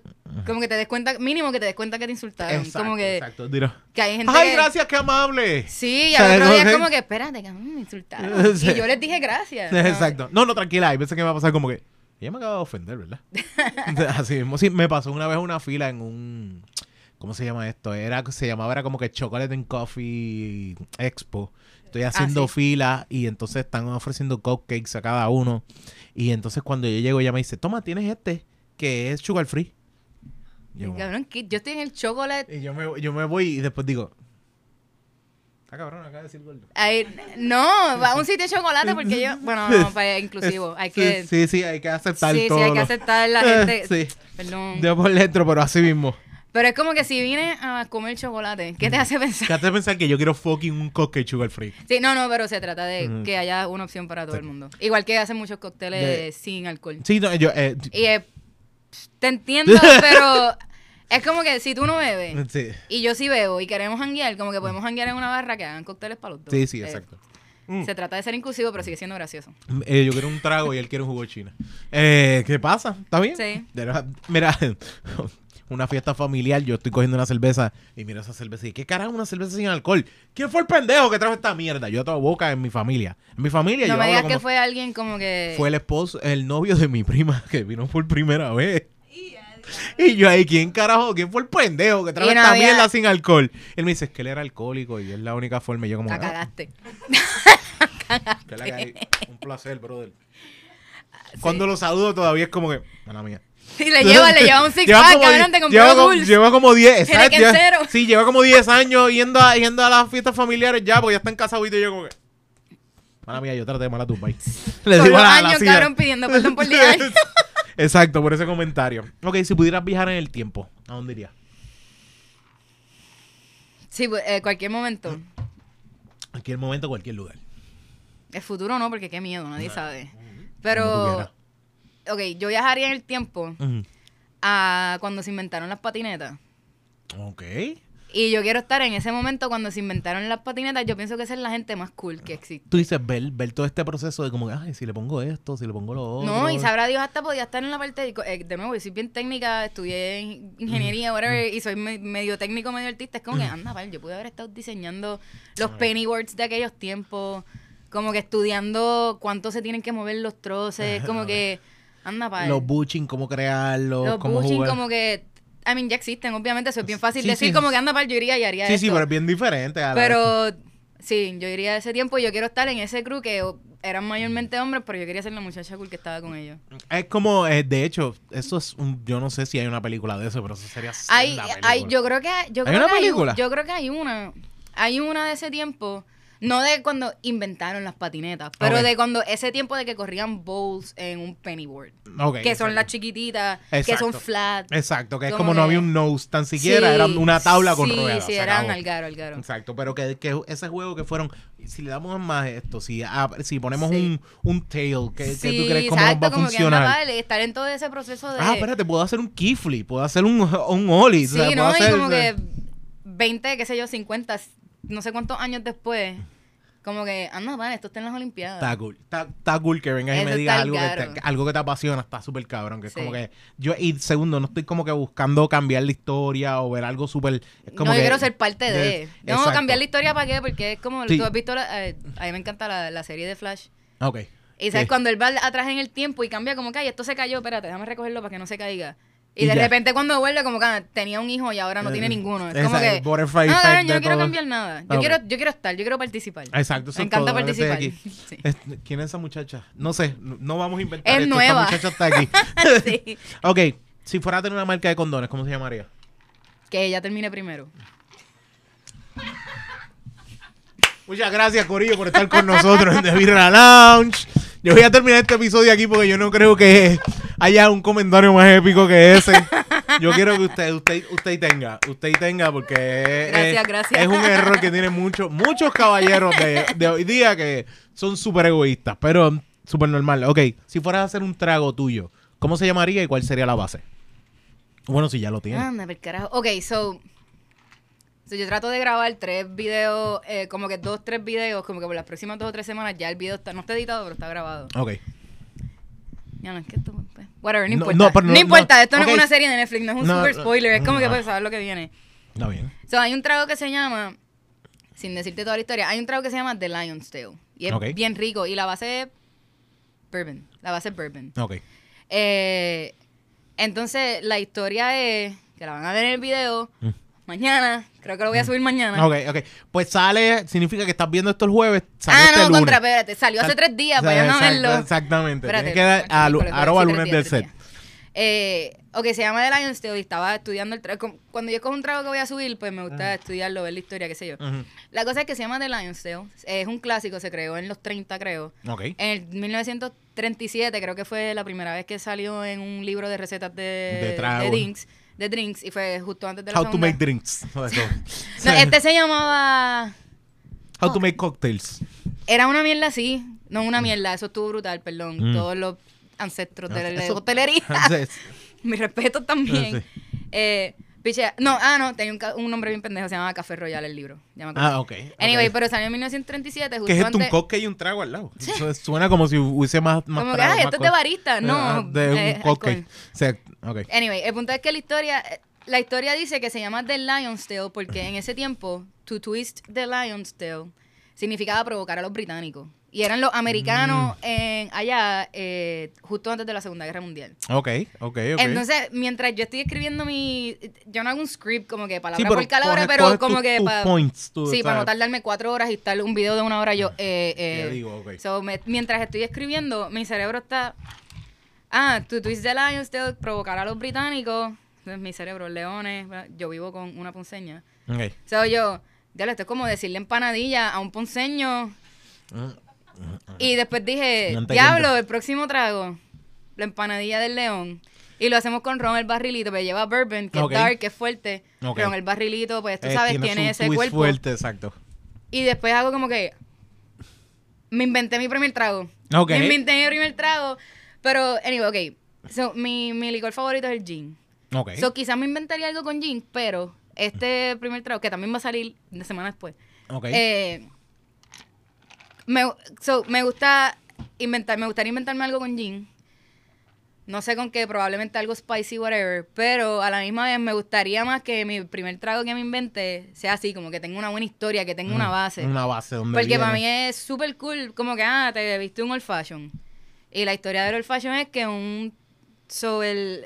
como que te des cuenta, mínimo que te des cuenta que te insultaron. Exacto, como que, exacto. Dilo. que hay gente Ay, que- gracias, qué amable. Sí, y al otro día como es que- como que, espérate, que mí me insultaron. Y yo les dije gracias. Exacto. No, no, tranquila. Hay veces que me va a pasar como que. Ella me acaba de ofender, ¿verdad? Así mismo. Sí, me pasó una vez una fila en un. ¿Cómo se llama esto? Era, se llamaba, era como que Chocolate and Coffee Expo. Estoy haciendo Ah, sí. fila y entonces están ofreciendo cupcakes a cada uno. Y entonces cuando yo llego, ella me dice: Toma, tienes este, que es sugar free. Yo, cabrón, yo estoy en el chocolate. y yo me, yo me voy y después digo: Está cabrón, acaba de decir gordo. Ahí- no, va a un sitio de chocolate porque yo. Bueno, no, para inclusivo. Hay Sí, que. Sí, sí, hay que aceptar Sí, sí, todo. hay que aceptar la gente. sí. Perdón. Yo por dentro, pero así mismo. Pero es como que si vine a comer chocolate, ¿qué te hace pensar? ¿Qué hace pensar que yo quiero fucking un cupcake sugar free? Sí, no, no, pero se trata de que haya una opción para todo el mundo. Igual que hacen muchos cócteles De- sin alcohol. Sí, no, yo... Eh, Y eh, te entiendo, pero es como que si tú no bebes sí, y yo sí bebo y queremos janguear, como que podemos janguear en una barra que hagan cócteles para los dos. sí, sí, Eh, exacto. Mm. Se trata de ser inclusivo, pero sigue siendo gracioso. Eh, yo quiero un trago y él quiere un jugo de china. Eh, ¿Qué pasa? ¿Está bien? Sí. Mira, una fiesta familiar, yo estoy cogiendo una cerveza y miro esa cerveza y ¿qué carajo una cerveza sin alcohol? ¿Quién fue el pendejo que trajo esta mierda? Yo tengo boca en mi familia. En mi familia No yo me digas como- que fue alguien como que... fue el esposo, el novio de mi prima que vino por primera vez. Y yo ahí, ¿quién carajo? ¿Quién fue el pendejo que trajo no esta había- mierda sin alcohol? Él me dice, es que él era alcohólico y es la única forma. Y yo como, La "Ah, cagaste. la cagué". un placer, brother. Cuando lo saludo todavía es como que, mala mía. Y le lleva, le lleva un six Lleva pack, como cabrón, te compró lleva como-. Lleva como 10, Tiene ¿sabes? que Lleva- en cero. Sí, lleva como 10 años yendo a, yendo a las fiestas familiares ya, porque ya están casados y yo como que... Mala mía, yo traté de mala tu país. Le digo a la- la años, silla. cabrón, pidiendo perdón por 10 años. Exacto, por ese comentario. Ok, si pudieras viajar en el tiempo, ¿a dónde irías? Sí, pues, eh, cualquier momento. Cualquier momento, cualquier lugar. El futuro no, porque qué miedo, nadie sabe. Como tú Pero, ok, yo viajaría en el tiempo a cuando se inventaron las patinetas. Ok. Y yo quiero estar en ese momento cuando se inventaron las patinetas. Yo pienso que esa es la gente más cool que existe. Tú dices ver, ver todo este proceso de como, que, ay, si le pongo esto, si le pongo lo otro. No, y sabrá Dios, hasta podía estar en la parte de, eh, de nuevo, yo soy bien técnica, estudié in- ingeniería, whatever, y soy me- medio técnico, medio artista. Es como que, anda, pal, yo pude haber estado diseñando los pennywords de aquellos tiempos, como que estudiando cuánto se tienen que mover los troces, como que, anda, pal. Los butching, cómo crearlos, Los cómo bushing jugar. como que, I mean, ya existen, obviamente, eso es bien fácil Sí, decir sí. como que anda, pal, yo iría y haría Sí, esto. sí, pero es bien diferente. a la- Pero sí, yo iría a ese tiempo y yo quiero estar en ese crew que eran mayormente hombres, pero yo quería ser la muchacha cool que estaba con ellos. Es como, eh, de hecho, eso es un, yo no sé si hay una película de eso, pero eso sería Hay, hay, yo creo que yo ¿Hay creo una que hay un- película? yo creo que hay una. Hay una de ese tiempo. No de cuando inventaron las patinetas, pero de cuando ese tiempo de que corrían bowls en un pennyboard. Ok, que son las chiquititas, que son flat. Exacto, que es como como no que- había un nose tan siquiera, Sí, era una tabla con sí, ruedas. Sí, eran acabó. algaro, algaro. Exacto, pero que, que ese juego que fueron, si le damos más esto, si, ah, si ponemos Sí. un, un tail, ¿qué, qué Sí, tú crees cómo exacto, va a como que funcionar? vale, estar en todo ese proceso de... Ah, espérate, puedo hacer un keyflip, puedo hacer un, un ollie. o Sí, puedo ¿no? Y hacer, como o que 20, qué sé yo, 50 no sé cuántos años después, como que, anda, vale, esto está en las Olimpiadas. Está cool. Está, está cool que vengas y me digas algo que, te, algo que te apasiona. Está súper cabrón. Que es como que yo, y segundo, no estoy como que buscando cambiar la historia o ver algo súper. No, yo que- quiero ser parte de. de- No, exacto. cambiar la historia para qué, porque es como, Sí. tú has visto, la- eh, a mí me encanta la, la serie de Flash. Ok. Y sabes, Sí. cuando él va atrás en el tiempo y cambia como que, ay, esto se cayó, espérate, déjame recogerlo para que no se caiga. Y, Y de ya. repente cuando vuelve, como que ah, tenía un hijo y ahora no tiene Eh, ninguno. Es como que, cabrón, yo no quiero todo. cambiar nada. Yo, Ok. quiero, yo quiero estar, yo quiero participar. Exacto. eso Me encanta todo participar. aquí. Sí. Es- ¿Quién es esa muchacha? No sé, no- no vamos a inventar Es esto. nueva. Esta muchacha está aquí. Sí. ok, si fuera a tener una marca de condones, ¿cómo se llamaría? Que ella termine primero. Muchas gracias, Corillo, por estar con nosotros en The Virra Lounge. Yo voy a terminar este episodio aquí porque yo no creo que haya un comentario más épico que ese. Yo quiero que usted, usted, usted tenga, usted tenga, porque es, Gracias, gracias. es un error que tienen muchos, muchos caballeros de, de hoy día que son súper egoístas, pero súper normal. Ok, si fueras a hacer un trago tuyo, ¿cómo se llamaría y cuál sería la base? Bueno, si ya lo tienes. Anda, per carajo. Ok, so, so yo trato de grabar tres videos, eh, como que dos, tres videos, como que por las próximas dos o tres semanas ya el video está, no está editado, pero está grabado. Ok. Ya no, es que esto, pues, whatever, no No, importa. no, No, pero no- importa, no, esto no ok. es una serie de Netflix, no es un No, super no, spoiler, es como que no. puedes saber lo que viene. Está bien. So, hay un trago que se llama, sin decirte toda la historia, hay un trago que se llama The Lion's Tale. Y es Ok. bien rico. Y la base es bourbon. La base es bourbon. Ok. Eh, entonces, la historia es, que la van a ver en el video, Mm. mañana, creo que lo voy a subir mañana. Ok, ok. Pues sale, significa que estás viendo esto el jueves. Ah, este no, lunes. contra, espérate, salió hace tres días, o sea, vayan a exacto, verlo. Exactamente. Espérate, Tienes que dar arroba lunes del set. Eh, ok, se llama The Lion's Tale y estaba estudiando el trago. Cuando yo cojo un trago que voy a subir, pues me gusta estudiarlo, ver la historia, qué sé yo. La cosa es que se llama The Lion's Tale. Es un clásico, se creó en los 30, creo. Ok. En el 1937 creo que fue la primera vez que salió en un libro de recetas de, De de drinks y fue justo antes de la How to make drinks. No, este se llamaba How to make cocktails. era una mierda así, no una mierda, eso estuvo brutal, perdón, Mm. todos los ancestros de la Eso- hostelería. Entonces, Mi respeto también. Sí. Eh, piche, no, ah, no, tenía un, un nombre bien pendejo, se llamaba Café Royal el libro. ya me acuerdo. ah, ok. Anyway, pero salió en 1937, justo ¿Qué es esto? Un antes- cocktail y un trago al lado. Eso suena como si hubiese más, más Como que, ah, esto es de barista. No, Ah, de eh, un. O sea, ok. Anyway, el punto es que la historia, eh, la historia dice que se llama The Lion's Tale porque en ese tiempo, to twist the Lion's Tale significaba provocar a los británicos. Y eran los americanos Mm. en, allá eh, justo antes de la Segunda Guerra Mundial. Ok, ok, ok. Entonces, mientras yo estoy escribiendo mi... Yo no hago un script como que palabra Sí, por palabra, pero como tus- que... tus pa- points, tú, sí, para no tardarme cuatro horas y estar un video de una hora yo... Eh, eh, Ya digo, ok. so, me- mientras estoy escribiendo, mi cerebro está... Ah, tu twist de Lions te provocará a los británicos. Entonces, mi cerebro, leones. Yo vivo con una ponceña. Ok. So, yo... Ya esto es como decirle empanadilla a un ponceño. Y después dije, No diablo, el próximo trago, la empanadilla del león. Y lo hacemos con ron el barrilito, pero lleva bourbon, que es dark, que es fuerte. Ok. Ron el barrilito, pues tú Eh, sabes, tiene, su ese cuerpo. fuerte, exacto. Y después hago como que me inventé mi primer trago. Me inventé mi primer trago. Pero, anyway, ok. So, mi, mi licor favorito es el gin. Ok. So, quizás me inventaría algo con gin, pero este primer trago, que también va a salir de semana después, ok. eh, me, so, me gusta inventar, me gustaría inventarme algo con gin. No sé con qué, probablemente algo spicy, whatever. Pero a la misma vez me gustaría más que mi primer trago que me invente sea así, como que tenga una buena historia, que tenga una Mm, base. Una base donde Porque para mí es súper cool, como que, ah, te viste un old fashion. Y la historia del old fashion es que un. So, el.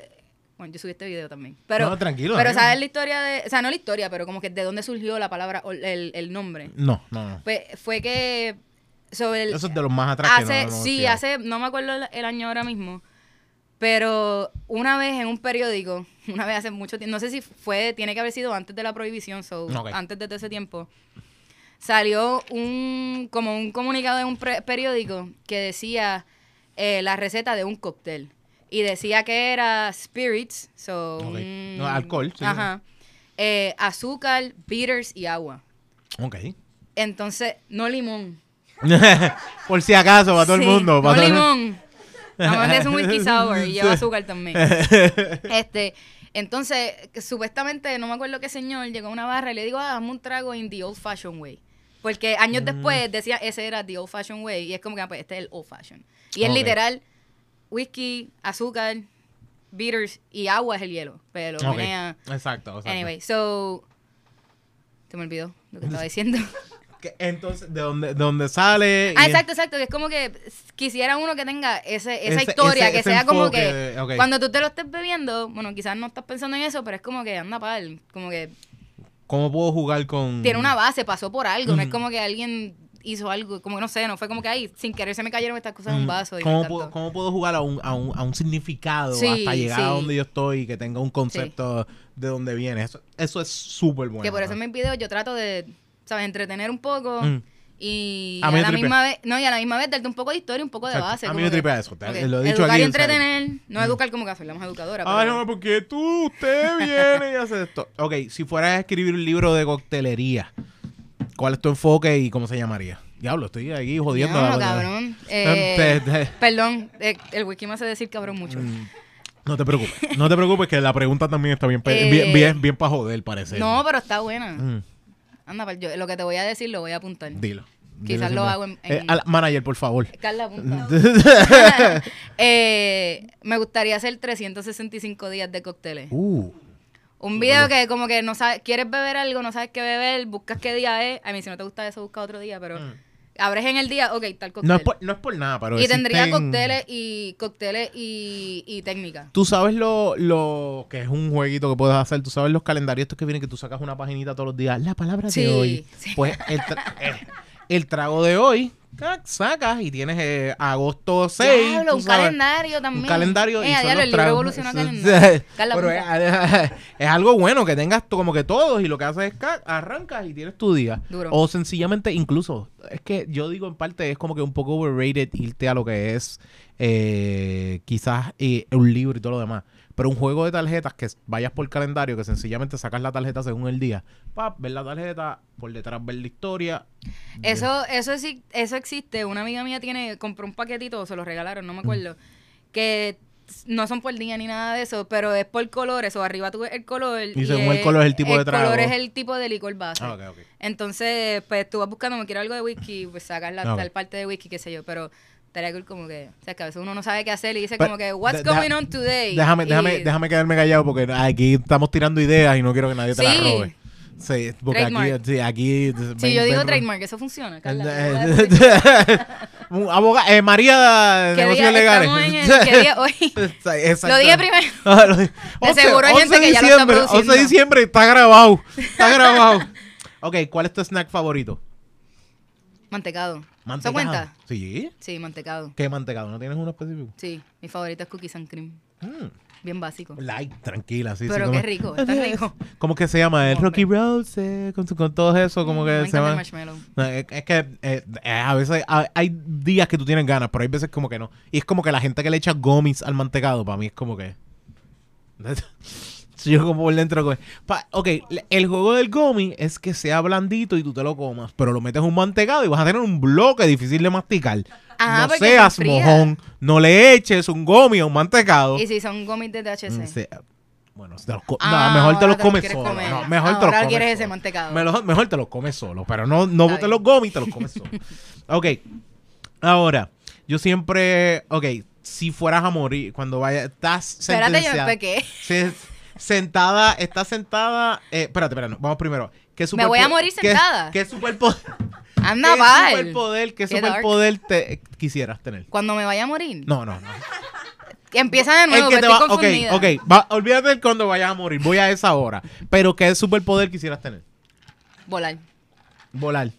Bueno, yo subí este video también. Pero, No, tranquilo, Pero sabes la historia de. O sea, no la historia, pero como que de dónde surgió la palabra, el, el nombre. No, no, no. Pues fue que. Sobre el, Eso es de los más atrás que no- no sí, hace, no me acuerdo el, año ahora mismo, pero una vez en un periódico, una vez hace mucho tiempo, no sé si fue, tiene que haber sido antes de la prohibición, so, Ok. antes de todo ese tiempo, salió un, como un comunicado en un pre- periódico que decía eh, la receta de un cóctel. Y decía que era spirits, so, No, alcohol, sí. Ajá. Eh, azúcar, bitters y agua. Ok. Entonces, no limón. Por si acaso, para todo el mundo. Para no todo limón. Además es un whisky sour y lleva azúcar también. Este, Entonces, supuestamente, no me acuerdo qué señor, llegó a una barra y le digo, ah, dame un trago in the old fashioned way. Porque años después decía, ese era the old fashioned way. Y es como que, ah, pues, este es el old fashioned. Y es literal, whisky, azúcar, bitters y agua es el hielo. Pero Ok. menea. Exacto, exacto. Anyway, so... Se me olvidó lo que estaba diciendo. Entonces, ¿de dónde, de dónde sale? Ah, exacto, exacto. Que es como que quisiera uno que tenga ese, esa Ese- historia, ese- que ese sea como que cuando tú te lo estés bebiendo, bueno, quizás no estás pensando en eso, pero es como que anda pal, como que ¿Cómo puedo jugar con...? tiene una base, pasó por algo, no es como que alguien hizo algo, como que no sé, no fue como que ahí, sin querer se me cayeron estas cosas en un Mm, vaso. Y ¿Cómo, puedo, cómo puedo jugar a un, a un, a un significado Sí, hasta llegar a donde yo estoy y que tenga un concepto de dónde viene? Eso, eso es súper bueno. que por eso en mis videos yo trato de, ¿sabes? Entretener un poco Mm. y A la misma vez, no, y a la misma vez darte un poco de historia, un poco de base. A mí me tripea eso, te- lo he dicho educar aquí, y entretener, no Mm. educar como que soy la más educadora. Ay, pero- no, porque tú, usted viene y hace esto. Ok, si fueras a escribir un libro de coctelería, ¿cuál es tu enfoque y cómo se llamaría? Diablo, estoy aquí jodiendo. La- cabrón. Eh, Te- te- Perdón, eh, el wiki me hace decir cabrón mucho. Mm, No te preocupes, no te preocupes que la pregunta también está bien, Eh, bien, bien, bien para joder, parece. No, pero está buena. Mm, Anda, yo, lo que te voy a decir lo voy a apuntar. dilo. Quizás lo hago en- Eh, en- al- manager, por favor. Carla, apunta. Eh, me gustaría hacer 365 días de cócteles. Uh, Un video que como que no sabes, quieres beber algo, no sabes qué beber, buscas qué día es. A mí si no te gusta eso, busca otro día, pero Mm. abres en el día, ok, tal cóctel. no, es por, no es por nada, pero y tendría cócteles y cócteles y, y técnica. Tú sabes lo, lo que es un jueguito que puedes hacer. Tú sabes los calendarios estos que vienen que tú sacas una paginita todos los días. La palabra Sí, de hoy. sí. Pues el, tra- eh, el trago de hoy sacas y tienes eh, agosto 6. Diablo, un sabes. calendario también. Un calendario Eh, y diablo, el libro tragos. evolucionó a Eso- calendario. Carla, Pero es, es algo bueno que tengas como que todos y lo que haces es arrancas y tienes tu día. Duro. O sencillamente, incluso, es que yo digo en parte es como que un poco overrated irte a lo que es eh, quizás eh, un libro y todo lo demás. Pero un juego de tarjetas que vayas por calendario, que sencillamente sacas la tarjeta según el día, pap, ver la tarjeta, por detrás ver la historia. Eso, eso, sí- eso existe. Una amiga mía tiene, compró un paquetito, se lo regalaron, no me acuerdo. Que no son por día ni nada de eso, pero es por colores. O arriba tú ves el color. Y según el color es el tipo de trago. El color es el tipo de licor base. Ah, ok, ok. Entonces, pues tú vas buscando, me quiero algo de whisky, pues sacas la Ok. tal parte de whisky, qué sé yo. Pero estaría cool como que, o sea, que a veces uno no sabe qué hacer y dice Pero, como que, what's going on today? Déjame, Y- déjame, déjame quedarme callado porque aquí estamos tirando ideas y no quiero que nadie te las Sí. robe. Sí, porque aquí, sí, aquí. Si yo digo trademark, eso funciona, Carla. Un abogado, eh, María de ¿Qué negocios legales. el- qué día hoy? Exacto. Lo dije primero. Ah. De seguro hay gente que ya lo está diciembre, 11 produciendo. de diciembre está grabado. Está grabado. ok, ¿cuál es tu snack favorito? Mantecado. ¿Se cuenta? Sí. Sí, mantecado. ¿Qué mantecado? ¿No tienes uno específico? Sí, mi favorito es cookies and cream. Mm, Bien básico. Light, tranquila, sí. sí, Pero como- qué rico, está rico. ¿Cómo que se llama? El. Rocky Road, eh, con, con todo eso, como que me se llama... marshmallow. Es, es que eh, eh, a veces hay, hay días que tú tienes ganas, pero hay veces como que no. Y es como que la gente que le echa gomis al mantecado, para mí es como que. Yo como por dentro. Pa- ok, el juego del gomi es que sea blandito y tú te lo comas, pero lo metes en un mantecado y vas a tener un bloque difícil de masticar. Ajá, no seas mojón, no le eches un gomi a un mantecado. Y si son gomis de THC. Se- bueno, te los Ah, no, mejor te ahora los comes solo. no, mejor te los Ahora comes quieres ese solo. mantecado. Mejor, mejor te los comes solo, pero no, no botes los gomis, te los comes solo. ok, ahora, yo siempre, ok, si fueras a morir, cuando vaya, estás Espérate, yo me pequé. se- sentada, estás sentada, eh, espérate, espérate, no, vamos primero. ¿Qué Me voy a morir qué- sentada. ¿Qué, superpoder, Anda, qué pal. superpoder, qué Qué dark. superpoder te quisieras tener? Cuando me vaya a morir. No, no, no. Empieza de El nuevo, que que te estoy va, ok, confundida. ok, va, olvídate de cuando vayas a morir, voy a esa hora. Pero ¿qué superpoder quisieras tener? Volar. Volar.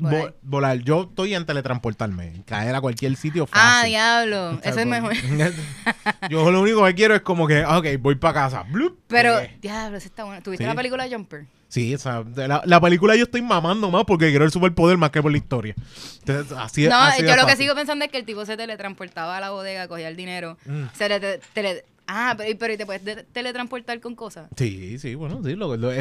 Volar. Vo- volar. Yo estoy en teletransportarme, caer a cualquier sitio Ah, fácil. diablo. O sea, Eso es mejor. Yo lo único que quiero es como que, ok, voy para casa. Blup, Pero, llegué. diablo, eso está bueno. ¿Tuviste Sí. la película Jumper? Sí, esa, de la, la película yo estoy mamando más porque quiero el superpoder más que por la historia. Entonces, así, No, así yo lo que sigo pensando es que el tipo se teletransportaba a la bodega, cogía el dinero, Mm. se le te- tele- Ah, pero, pero ¿y te puedes de- teletransportar con cosas? Sí, sí, bueno, sí. Lo, lo-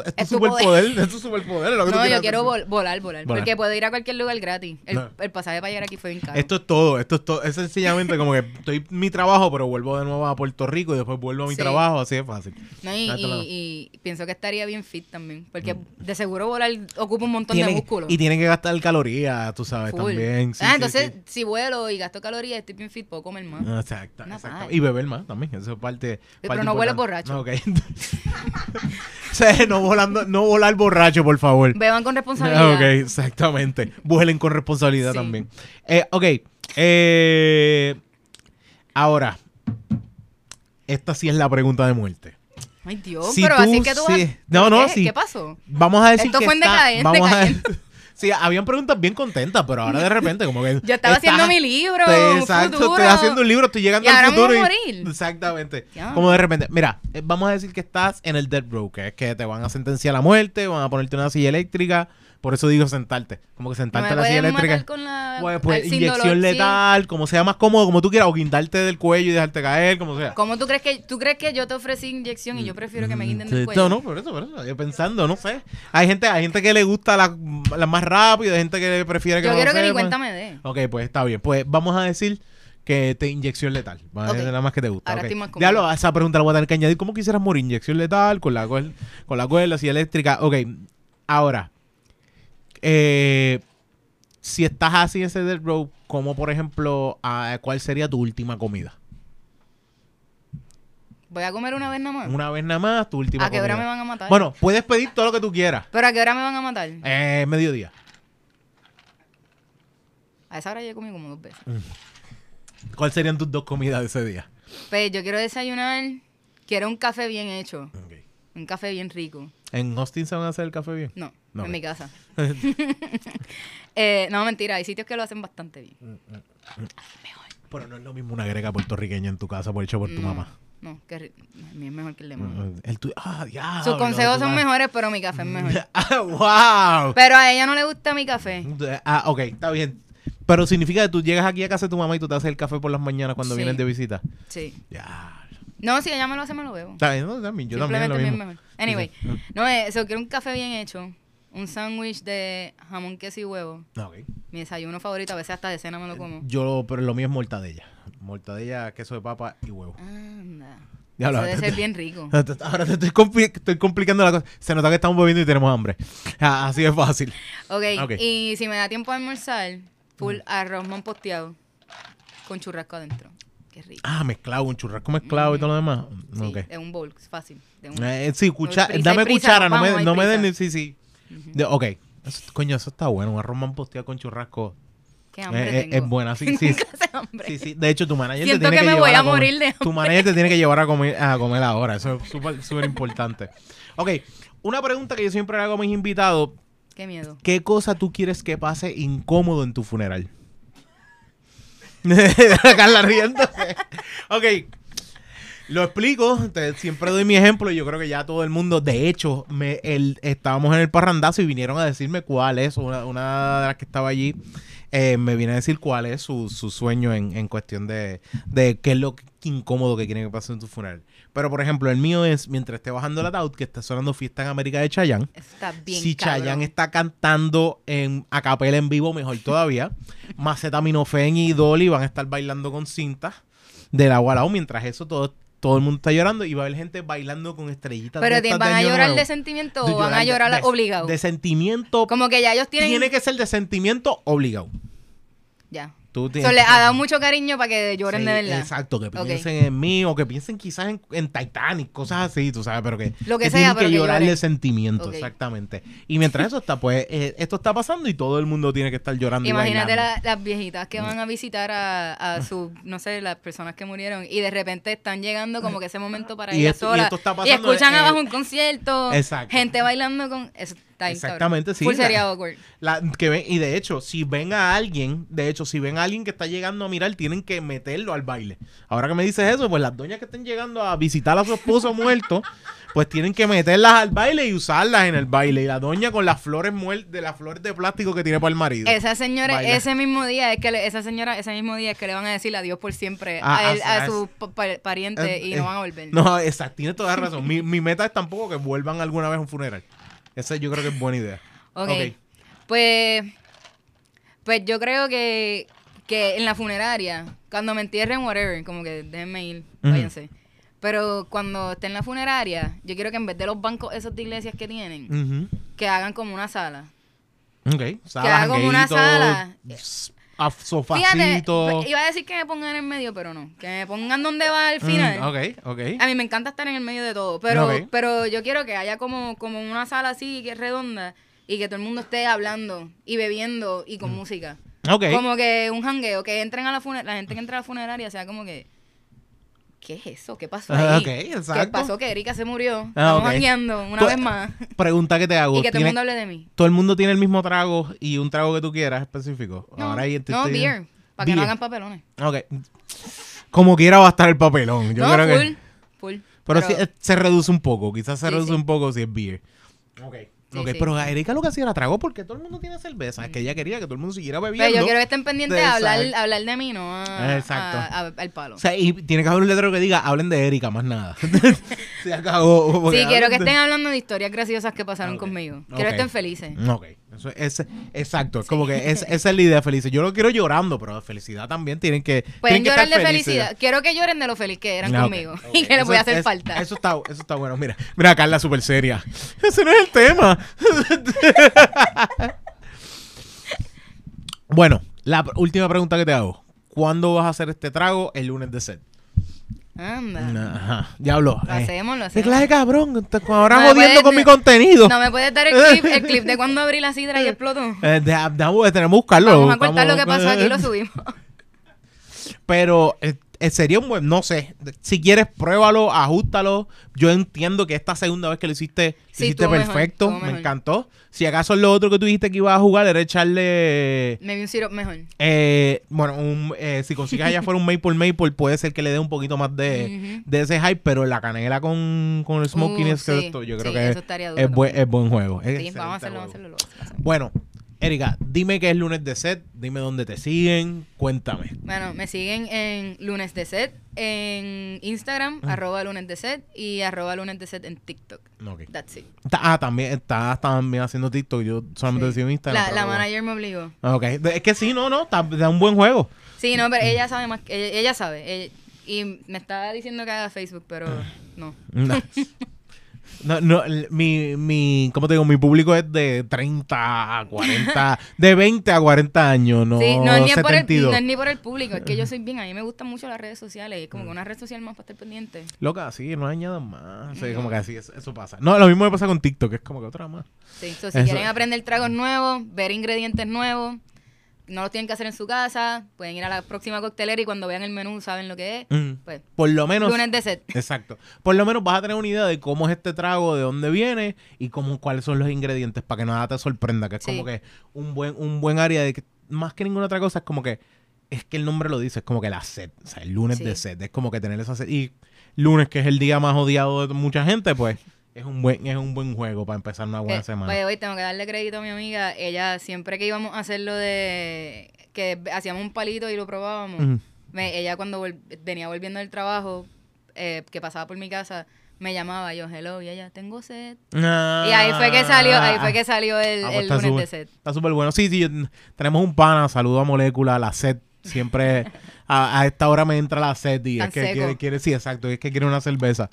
esto, esto es Es tu superpoder. Esto es superpoder. es lo que No, yo quiero vol- volar, volar, Volar. Porque puedo ir a cualquier lugar gratis. El, No. el pasaje para llegar aquí fue bien caro. Esto es todo, esto es todo. Es sencillamente como que estoy en mi trabajo, pero vuelvo de nuevo a Puerto Rico y después vuelvo a mi Sí. trabajo, así de fácil. No, y, pienso que estaría bien fit también. Porque de seguro volar ocupa un montón de músculo. y tiene que gastar calorías, tú sabes, Full. también. Sí, ah, sí, entonces, si vuelo y gasto calorías, estoy bien fit, puedo comer más. Exacto, exacto. Y beber más también, eso es parte. pero no importante. borracho. Ok. O sea, no, volando, no volar borracho, por favor. Beban con responsabilidad. Ok, exactamente. Vuelen con responsabilidad Sí. también. Eh, ok. eh, ahora, esta sí es la pregunta de muerte. Ay, Dios, Si pero tú- así que tú vas- No, no, ¿Qué? sí. ¿Qué pasó? Vamos a decir Esto que fue en está- decadente, vamos a-. Sí, habían preguntas bien contentas, pero ahora de repente como que... Yo estaba haciendo mi libro, Te- exacto, futuro. estoy haciendo un libro, estoy llegando Y al ahora futuro. a morir. Exactamente. Como de repente, mira, eh, vamos a decir que estás en el dead row, que es que te van a sentenciar a muerte, van a ponerte una silla eléctrica, por eso digo sentarte. Como que sentarte la silla eléctrica. matar con la... Pues, pues, inyección dolor, sí. letal, como sea más cómodo, como tú quieras, o guindarte del cuello y dejarte caer, como sea. ¿Cómo tú crees que tú crees que yo te ofrecí inyección y yo prefiero que me guinden Sí, del cuello? No, no, por eso, por eso. Yo pensando, no sé. Hay gente, hay gente que le gusta la, la más rápido, hay gente que prefiere que Yo no quiero lo que ni cuenta me dé. Ok, pues está bien. Pues vamos a decir que te inyección letal. Vamos a Ok. decir nada más que te gusta. Ahora ok. estoy más cómodo. Diablo, a esa pregunta la voy a tener que añadir. ¿Cómo quisieras morir? Inyección letal, con la cuerda, con la cuerda, así eléctrica. Ok, ahora. Eh, si estás así en ese dead row, como por ejemplo, ¿cuál sería tu última comida? Voy a comer una vez nada más. Una vez nada más, tu última ¿A qué comida. hora me van a matar? Bueno, puedes pedir todo lo que tú quieras. ¿Pero a qué hora me van a matar? Eh, mediodía. A esa hora yo he comido como dos veces. ¿Cuáles serían tus dos comidas de ese día? Pues yo quiero desayunar, quiero un café bien hecho, Ok. Un café bien rico. ¿En Austin se van a hacer el café bien? No, No, en mi casa. Eh, no, mentira, hay sitios que lo hacen bastante bien. Pero no es lo mismo una grega puertorriqueña en tu casa por hecho por tu no, mamá. No, que el mío es mejor que el de mamá. El tu... Ah, diablo. Sus consejos son mejores, pero mi café es mejor. Ah, wow. Pero a ella no le gusta mi café. Ah, ok, está bien. Pero significa que tú llegas aquí a casa de tu mamá y tú te haces el café por las mañanas cuando Sí. vienes de visita. Sí. Ya. No, si ella me lo hace, me lo bebo. Está bien, no, también, yo también lo mismo. mejor. Anyway, no, eh, eso quiero un café bien hecho, un sándwich de jamón, queso y huevo. Ah, ok. Mi desayuno favorito, a veces hasta de cena me lo como. Yo, pero lo mío es mortadella. Mortadella, queso de papa y huevo. Anda. Ya Eso debe ser bien rico. Ahora te estoy, compli- estoy complicando la cosa. Se nota que estamos bebiendo y tenemos hambre. Así de fácil. Ok, Ok. y si me da tiempo a almorzar, full arroz posteado con churrasco adentro. Qué rico. Ah, mezclado, un churrasco mezclado y todo lo demás. Sí, Ok. es un bowl, es fácil. de un- Eh, sí, cucha- Prisa dame prisa, cuchara, no vamos, me, no me den ni. Sí, sí. De- ok. Eso- coño, eso está bueno. Un arroz manposteado con churrasco. Qué Eh, hambre eh, tengo. es buena, sí, sí. Sí, sí. De hecho, tu manager Siento te tiene que que, me llevar voy a comer- morir de Tu manager te tiene que llevar a comer, a comer ahora. Eso es súper, súper importante. Ok. Una pregunta que yo siempre hago a mis invitados. Qué miedo. ¿Qué cosa tú quieres que pase incómodo en tu funeral? Carla riéndose. Ok. Lo explico, siempre doy mi ejemplo y yo creo que ya todo el mundo, de hecho, me, el, estábamos en el parrandazo y vinieron a decirme cuál es, una, una de las que estaba allí, eh, me viene a decir cuál es su, su sueño en, en cuestión de, de qué es lo que- incómodo que quieren que pase en tu funeral. Pero, por ejemplo, el mío es, mientras esté bajando el ataúd, que está sonando Fiesta en América de Chayanne, está bien si cabrón. Chayanne está cantando en a capela en vivo, mejor todavía. Macetaminofén y Dolly van a estar bailando con cintas del agua al lado. Mientras eso, todo, todo el mundo está llorando y va a haber gente bailando con estrellitas. Pero de ¿van de a llorar Nuevo. de sentimiento o van a llorar de- obligado? De sentimiento. Como que ya ellos tienen... Tiene que ser de sentimiento obligado. Ya. Tú tienes- les ha dado mucho cariño para que lloren Sí, de verdad. Exacto, que piensen en mí o que piensen quizás en, en Titanic, cosas así, tú sabes, pero que, Lo que sea, tienen pero que que llorar lloren. de sentimiento, exactamente. Y mientras eso está, pues eh, esto está pasando y todo el mundo tiene que estar llorando. Imagínate la- las viejitas que van a visitar a, a sus, no sé, las personas que murieron y de repente están llegando como que ese momento para Y ellas esto- y solas. esto está Y escuchan en- abajo un concierto, Exacto. gente bailando con... Eso Exactamente, cabrón. sí, Full la- sería awkward. La- que ven- y de hecho, si ven a alguien, de hecho, si ven a alguien que está llegando a mirar, tienen que meterlo al baile. Ahora que me dices eso, pues las doñas que estén llegando a visitar a su esposo muerto, pues tienen que meterlas al baile y usarlas en el baile. Y la doña con las flores de las flores de plástico que tiene para el marido. Esa señora, Baila. ese mismo día es que le- esa señora, ese mismo día es que le van a decir adiós por siempre Ah, a, él, ah, a ah, su pa- pa- pariente Eh, y eh, no van a volver. No, exacto, tienes toda la razón. Mi, mi meta es tampoco que vuelvan alguna vez a un funeral. Esa yo creo que es buena idea. ok. ok. Pues, pues yo creo que, que en la funeraria, cuando me entierren, whatever, como que déjenme ir, Ujú. váyanse. Pero cuando esté en la funeraria, yo quiero que en vez de los bancos esos de iglesias que tienen, que hagan como una sala. Ok. Sala, Que haga como una sala. A- sofacito. pues, iba a decir que me pongan en el medio, pero no. Que me pongan donde va al final. Mm, ok, ok. A mí me encanta estar en el medio de todo, pero, pero yo quiero que haya como, como una sala así, que es redonda, y que todo el mundo esté hablando y bebiendo y con música. Ok. Como que un jangueo, que entren a la funeraria, la gente que entra a la funeraria sea como que, ¿qué es eso? ¿Qué pasó Ah, ahí? ok, ¿Qué exacto. pasó? Que Erika se murió. Ah, Estamos jangueando una Tú- vez más. Pregunta que te hago. Y que todo el ¿tiene- mundo hable de mí. ¿Todo el mundo tiene el mismo trago y un trago que tú quieras específico? No, Ahora ahí no beer, para que no hagan papelones. Ok. Como quiera va a estar el papelón. Yo no, creo full, que. full. Pero, sí, eh, se reduce un poco. Quizás se Sí, reduce sí. un poco si es beer. Ok. Sí, ok, sí. pero a Erika lo que hacía era trago porque todo el mundo tiene cerveza. Es que ella quería que todo el mundo siguiera bebiendo. Pero yo quiero que estén pendientes de a hablar, hablar de mí, no a, Exacto. a- a- al palo. O sea, y tiene que haber un letrero que diga, hablen de Erika, más nada. se acabó. Sí, quiero que estén hablando de historias graciosas que pasaron conmigo. Quiero que estén felices. Ok, eso es, exacto, es como que es, esa es la idea feliz. Yo lo quiero llorando, pero felicidad también tienen que. Pueden tienen que llorar estar de felices. felicidad. Quiero que lloren de lo feliz que eran conmigo y que les voy a hacer es- falta. Eso está, eso está bueno. Mira, mira, Carla, súper seria. Ese no es el tema. bueno, la última pregunta que te hago. ¿Cuándo vas a hacer este trago el lunes de set? Anda. Ajá, diablo. Lo eh. hacemos, lo ¿Qué hacemos. clase cabrón? Ahora No jodiendo puedes- con mi contenido. No me puedes dar el clip, el clip de cuando abrí la sidra y explotó. Eh, tenemos que buscarlo. Vamos a cortar lo que pasó aquí y lo subimos. Pero eh, sería un buen, no sé, si quieres pruébalo, ajustalo. Yo entiendo que esta segunda vez que lo hiciste, lo Sí, hiciste mejor, perfecto, me mejor. encantó. Si acaso lo otro que tú dijiste que ibas a jugar era echarle, Me vi un syrup mejor. eh, bueno, un, eh, si consigues allá fuera un maple maple, puede ser que le dé un poquito más de, de ese hype, pero la canela con, con el smokiness Uh, sí, yo creo sí, que es, buen, también. es buen juego. Es vamos a hacerlo, vamos a juego. hacerlo. lo hacemos. Bueno, Erika, dime qué es lunes de set, dime dónde te siguen, cuéntame. Bueno, me siguen en lunes de set, en Instagram, arroba lunes de set y arroba lunes de set en TikTok. Ok. That's it. Ah, también estás también haciendo TikTok. Yo solamente Sí. decía en Instagram. La, la bueno. manager me obligó. Ok. De- Es que sí, no, no. Da un buen juego. Sí, no, pero ella sabe más. que- Ella, ella sabe. ella- y me estaba diciendo que haga Facebook, pero no. No. No, no, mi, mi, ¿cómo te digo? Mi público es de 30 a 40, de 20 a 40 años, no, sí, no es, ni por el, 72. no es ni por el público, es que yo soy bien. A mí me gustan mucho las redes sociales. Es como que una red social más para estar pendiente. Loca, sí, no añadan más. Sí, como que así, eso, eso pasa. No, lo mismo me pasa con TikTok, es como que otra más. Sí, so, si Eso- quieren aprender tragos nuevos, ver ingredientes nuevos, no los tienen que hacer en su casa. Pueden ir a la próxima coctelera y cuando vean el menú saben lo que es. Mm. Pues, Por lo menos. lunes de set. Exacto. Por lo menos vas a tener una idea de cómo es este trago, de dónde viene y cómo, cuáles son los ingredientes para que nada te sorprenda. Que es Sí. como que un buen, un buen área de que más que ninguna otra cosa es como que es que el nombre lo dice, es como que la sed, o sea, el lunes Sí. de sed, es como que tener esa sed. Y lunes, que es el día más odiado de mucha gente, pues es un buen, es un buen juego para empezar una buena Eh, semana. oye, hoy tengo que darle crédito a mi amiga. Ella, siempre que íbamos a hacer lo de que hacíamos un palito y lo probábamos, me- ella cuando vol- venía volviendo del trabajo, eh, que pasaba por mi casa, me llamaba yo, hello, y ella, tengo sed. Ah. Y ahí fue que salió, ahí fue que salió el, Ah, pues el lunes súper- de set. Está súper bueno. Sí, sí, tenemos un pana, saludo a Molécula, la sed. Siempre a, a esta hora me entra la sed y Tan es que seco. quiere, quiere, sí, exacto, es que quiere una cerveza.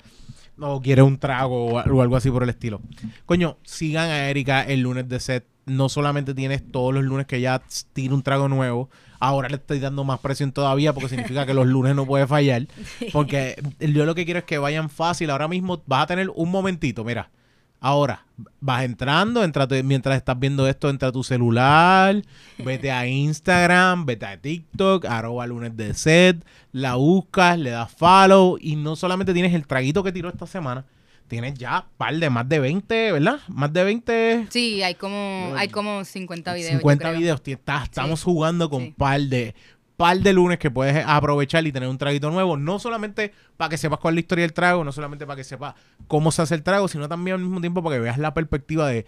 O quiere un trago o, o algo así por el estilo. Coño, sigan a Erika el lunes de set. No solamente tienes todos los lunes que ella tira un trago nuevo, ahora le estoy dando más presión todavía porque significa que los lunes no puede fallar. Porque yo lo que quiero es que vayan fácil. Ahora mismo vas a tener un momentito, mira. Ahora, vas entrando, entra tu- mientras estás viendo esto, entra a tu celular, vete a Instagram, vete a TikTok, arroba lunes de set, la buscas, le das follow y no solamente tienes el traguito que tiró esta semana, tienes ya par de más de 20, ¿verdad? Más de 20. Sí, hay como, hay como 50 videos. 50 yo creo. videos. Estamos jugando con Sí. par de par de lunes que puedes aprovechar y tener un traguito nuevo. No solamente para que sepas cuál es la historia del trago, no solamente para que sepas cómo se hace el trago, sino también al mismo tiempo para que veas la perspectiva de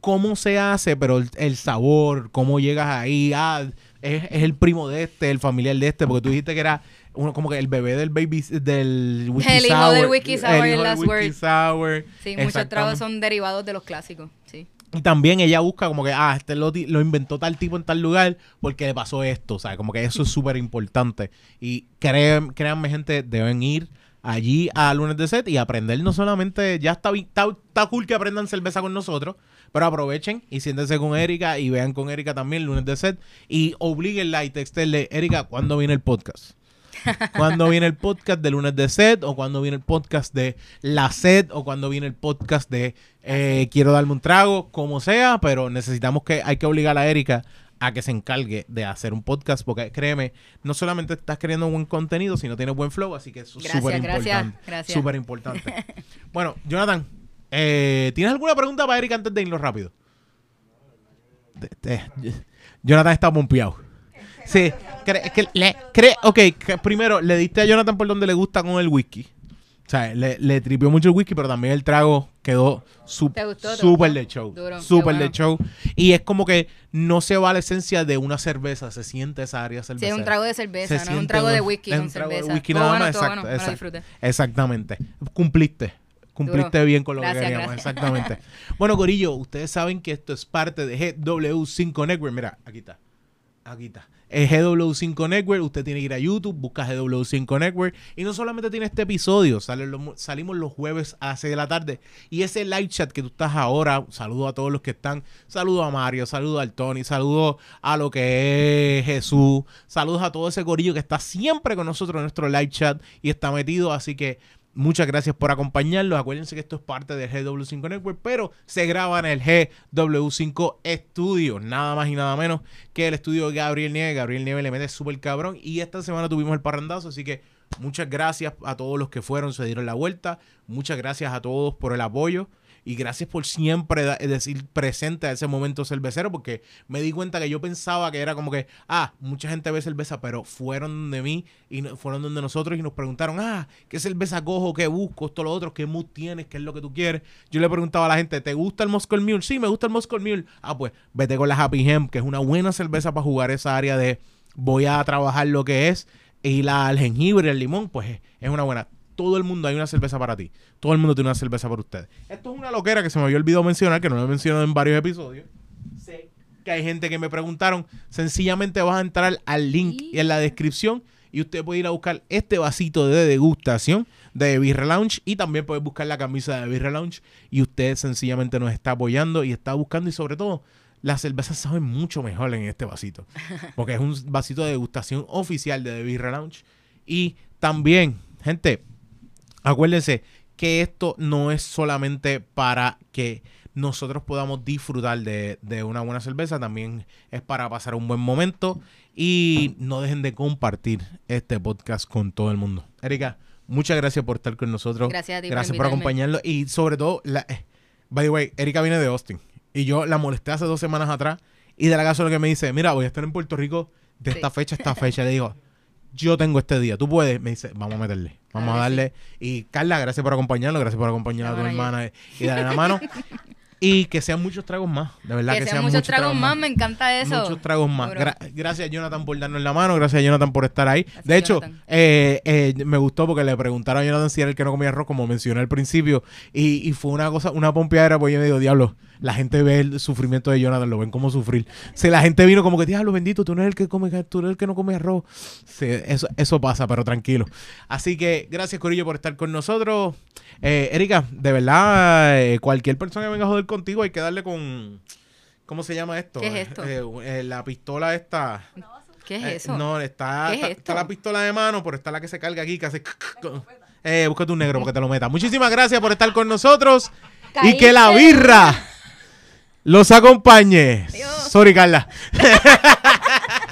cómo se hace, pero el, el sabor, cómo llegas ahí. Ah, es, es el primo de este, el familiar de este, porque tú dijiste que era uno como que el bebé del baby del whisky El hijo sour. del whisky sour el hijo del whisky sour. Sí, muchos tragos son derivados de los clásicos. Sí. Y también ella busca como que, ah, este lo, lo inventó tal tipo en tal lugar porque le pasó esto, o sea, como que eso es súper importante. Y créan- créanme, gente, deben ir allí a Lunes de Set y aprender no solamente, ya está, está, está cool que aprendan cerveza con nosotros, pero aprovechen y siéntense con Erika y vean con Erika también Lunes de Set y obliguenla y textenle, Erika, ¿cuándo viene el podcast? Cuando viene el podcast de lunes de set o cuando viene el podcast de la set o cuando viene el podcast de eh, quiero darme un trago, como sea, pero necesitamos que hay que obligar a Erika a que se encargue de hacer un podcast porque créeme, no solamente estás creando buen contenido, sino tienes buen flow, así que es súper importante. gracias. Súper importante. bueno, Jonathan, eh, ¿tienes alguna pregunta para Erika antes de irnos rápido? Jonathan está pompeado. Sí, cre- es que le, cre- ok, que primero le diste a Jonathan por donde le gusta con el whisky. O sea, le, le tripió mucho el whisky, pero también el trago quedó su- ¿Te gustó? ¿Te súper de show. Súper de show. Y es como que no se va la esencia de una cerveza, se siente esa área Sí, cerveza. es un trago de cerveza, no es un trago de whisky es un trago de cerveza. whisky Estuvo nada bueno, más, exacto, bueno, exacto. Exactamente. Cumpliste. Cumpliste Duro. bien con lo Gracias, que queríamos. gracias. Exactamente. bueno, Corillo, ustedes saben que esto es parte de GW5 Network. Mira, aquí está. Aquí está. Es GW5 Network. Usted tiene que ir a YouTube, busca GW5 Network. Y no solamente tiene este episodio, los- salimos los jueves a las 6 de la tarde. Y ese live chat que tú estás ahora, saludo a todos los que están. Saludo a Mario, saludo al Tony, saludo a lo que es Jesús. Saludos a todo ese corillo que está siempre con nosotros en nuestro live chat y está metido. Así que Muchas gracias por acompañarnos. Acuérdense que esto es parte del GW5 Network, pero se graba en el GW5 Studio. Nada más y nada menos que el estudio de Gabriel Nieve. Gabriel Nieve le mete súper cabrón. Y esta semana tuvimos el parrandazo, así que muchas gracias a todos los que fueron, se dieron la vuelta. Muchas gracias a todos por el apoyo. Y gracias por siempre decir presente a ese momento cervecero, porque me di cuenta que yo pensaba que era como que, ah, mucha gente ve cerveza, pero fueron de mí y no- fueron donde nosotros y nos preguntaron, ah, ¿qué cerveza cojo? ¿Qué busco? Esto, lo otro, ¿qué mood tienes? ¿Qué es lo que tú quieres? Yo le preguntaba a la gente, ¿te gusta el Moscow Mule? Sí, me gusta el Moscow Mule. Ah, pues vete con la Happy Hemp, que es una buena cerveza para jugar esa área de voy a trabajar lo que es. Y la el jengibre, el limón, pues es- es una buena. Todo el mundo hay una cerveza para ti. Todo el mundo tiene una cerveza para ustedes. Esto es una loquera que se me había olvidado mencionar, que no lo he mencionado en varios episodios. Sé que hay gente que me preguntaron. Sencillamente vas a entrar al link Y- en la descripción y usted puede ir a buscar este vasito de degustación de Birra Lounge y también puede buscar la camisa de Birra Lounge y usted sencillamente nos está apoyando y está buscando y sobre todo las cervezas saben mucho mejor en este vasito porque es un vasito de degustación oficial de The Birra Lounge y también gente acuérdense que esto no es solamente para que nosotros podamos disfrutar de, de una buena cerveza, también es para pasar un buen momento y no dejen de compartir este podcast con todo el mundo. Erika, muchas gracias por estar con nosotros. Gracias a ti por Gracias por, invitarme. acompañarnos y sobre todo, la, eh, by the way, Erika viene de Austin y yo la molesté hace dos semanas atrás y de la caso lo que me dice, mira, voy a estar en Puerto Rico de esta Sí. fecha a esta fecha. Le digo, yo tengo este día, tú puedes. Me dice, vamos a meterle, vamos a darle. Y Carla, gracias por acompañarnos, gracias por acompañar a tu hermana y darle la mano. Y que sean muchos tragos más, de verdad Que, sean muchos tragos más, me encanta eso. Muchos tragos más. Gra- gracias, Jonathan, por darnos la mano. Gracias, Jonathan, por estar ahí. Gracias, de hecho, eh, eh, me gustó porque le preguntaron a Jonathan si era el que no comía arroz, como mencioné al principio. Y, y fue una cosa, una pompeadera, pues yo me digo, diablo, la gente ve el sufrimiento de Jonathan, lo ven como sufrir. Si la gente vino como que, diablo, bendito, tú no eres el que come, tú no eres el que no come arroz. Eso, eso pasa, pero tranquilo. Así que gracias, Corillo, por estar con nosotros. Eh, Erika, de verdad, eh, cualquier persona que venga a joder contigo hay que darle con... ¿Cómo se llama esto? ¿Qué es esto? Eh, eh, la pistola esta... ¿Qué es Eh, eso? no, está, ¿Qué es está, esto? está la pistola de mano, pero está la que se carga aquí, que hace... Eh, búscate un negro porque te lo meta. Muchísimas gracias por estar con nosotros. Y que la birra los acompañe. Adiós. Sorry, Carla.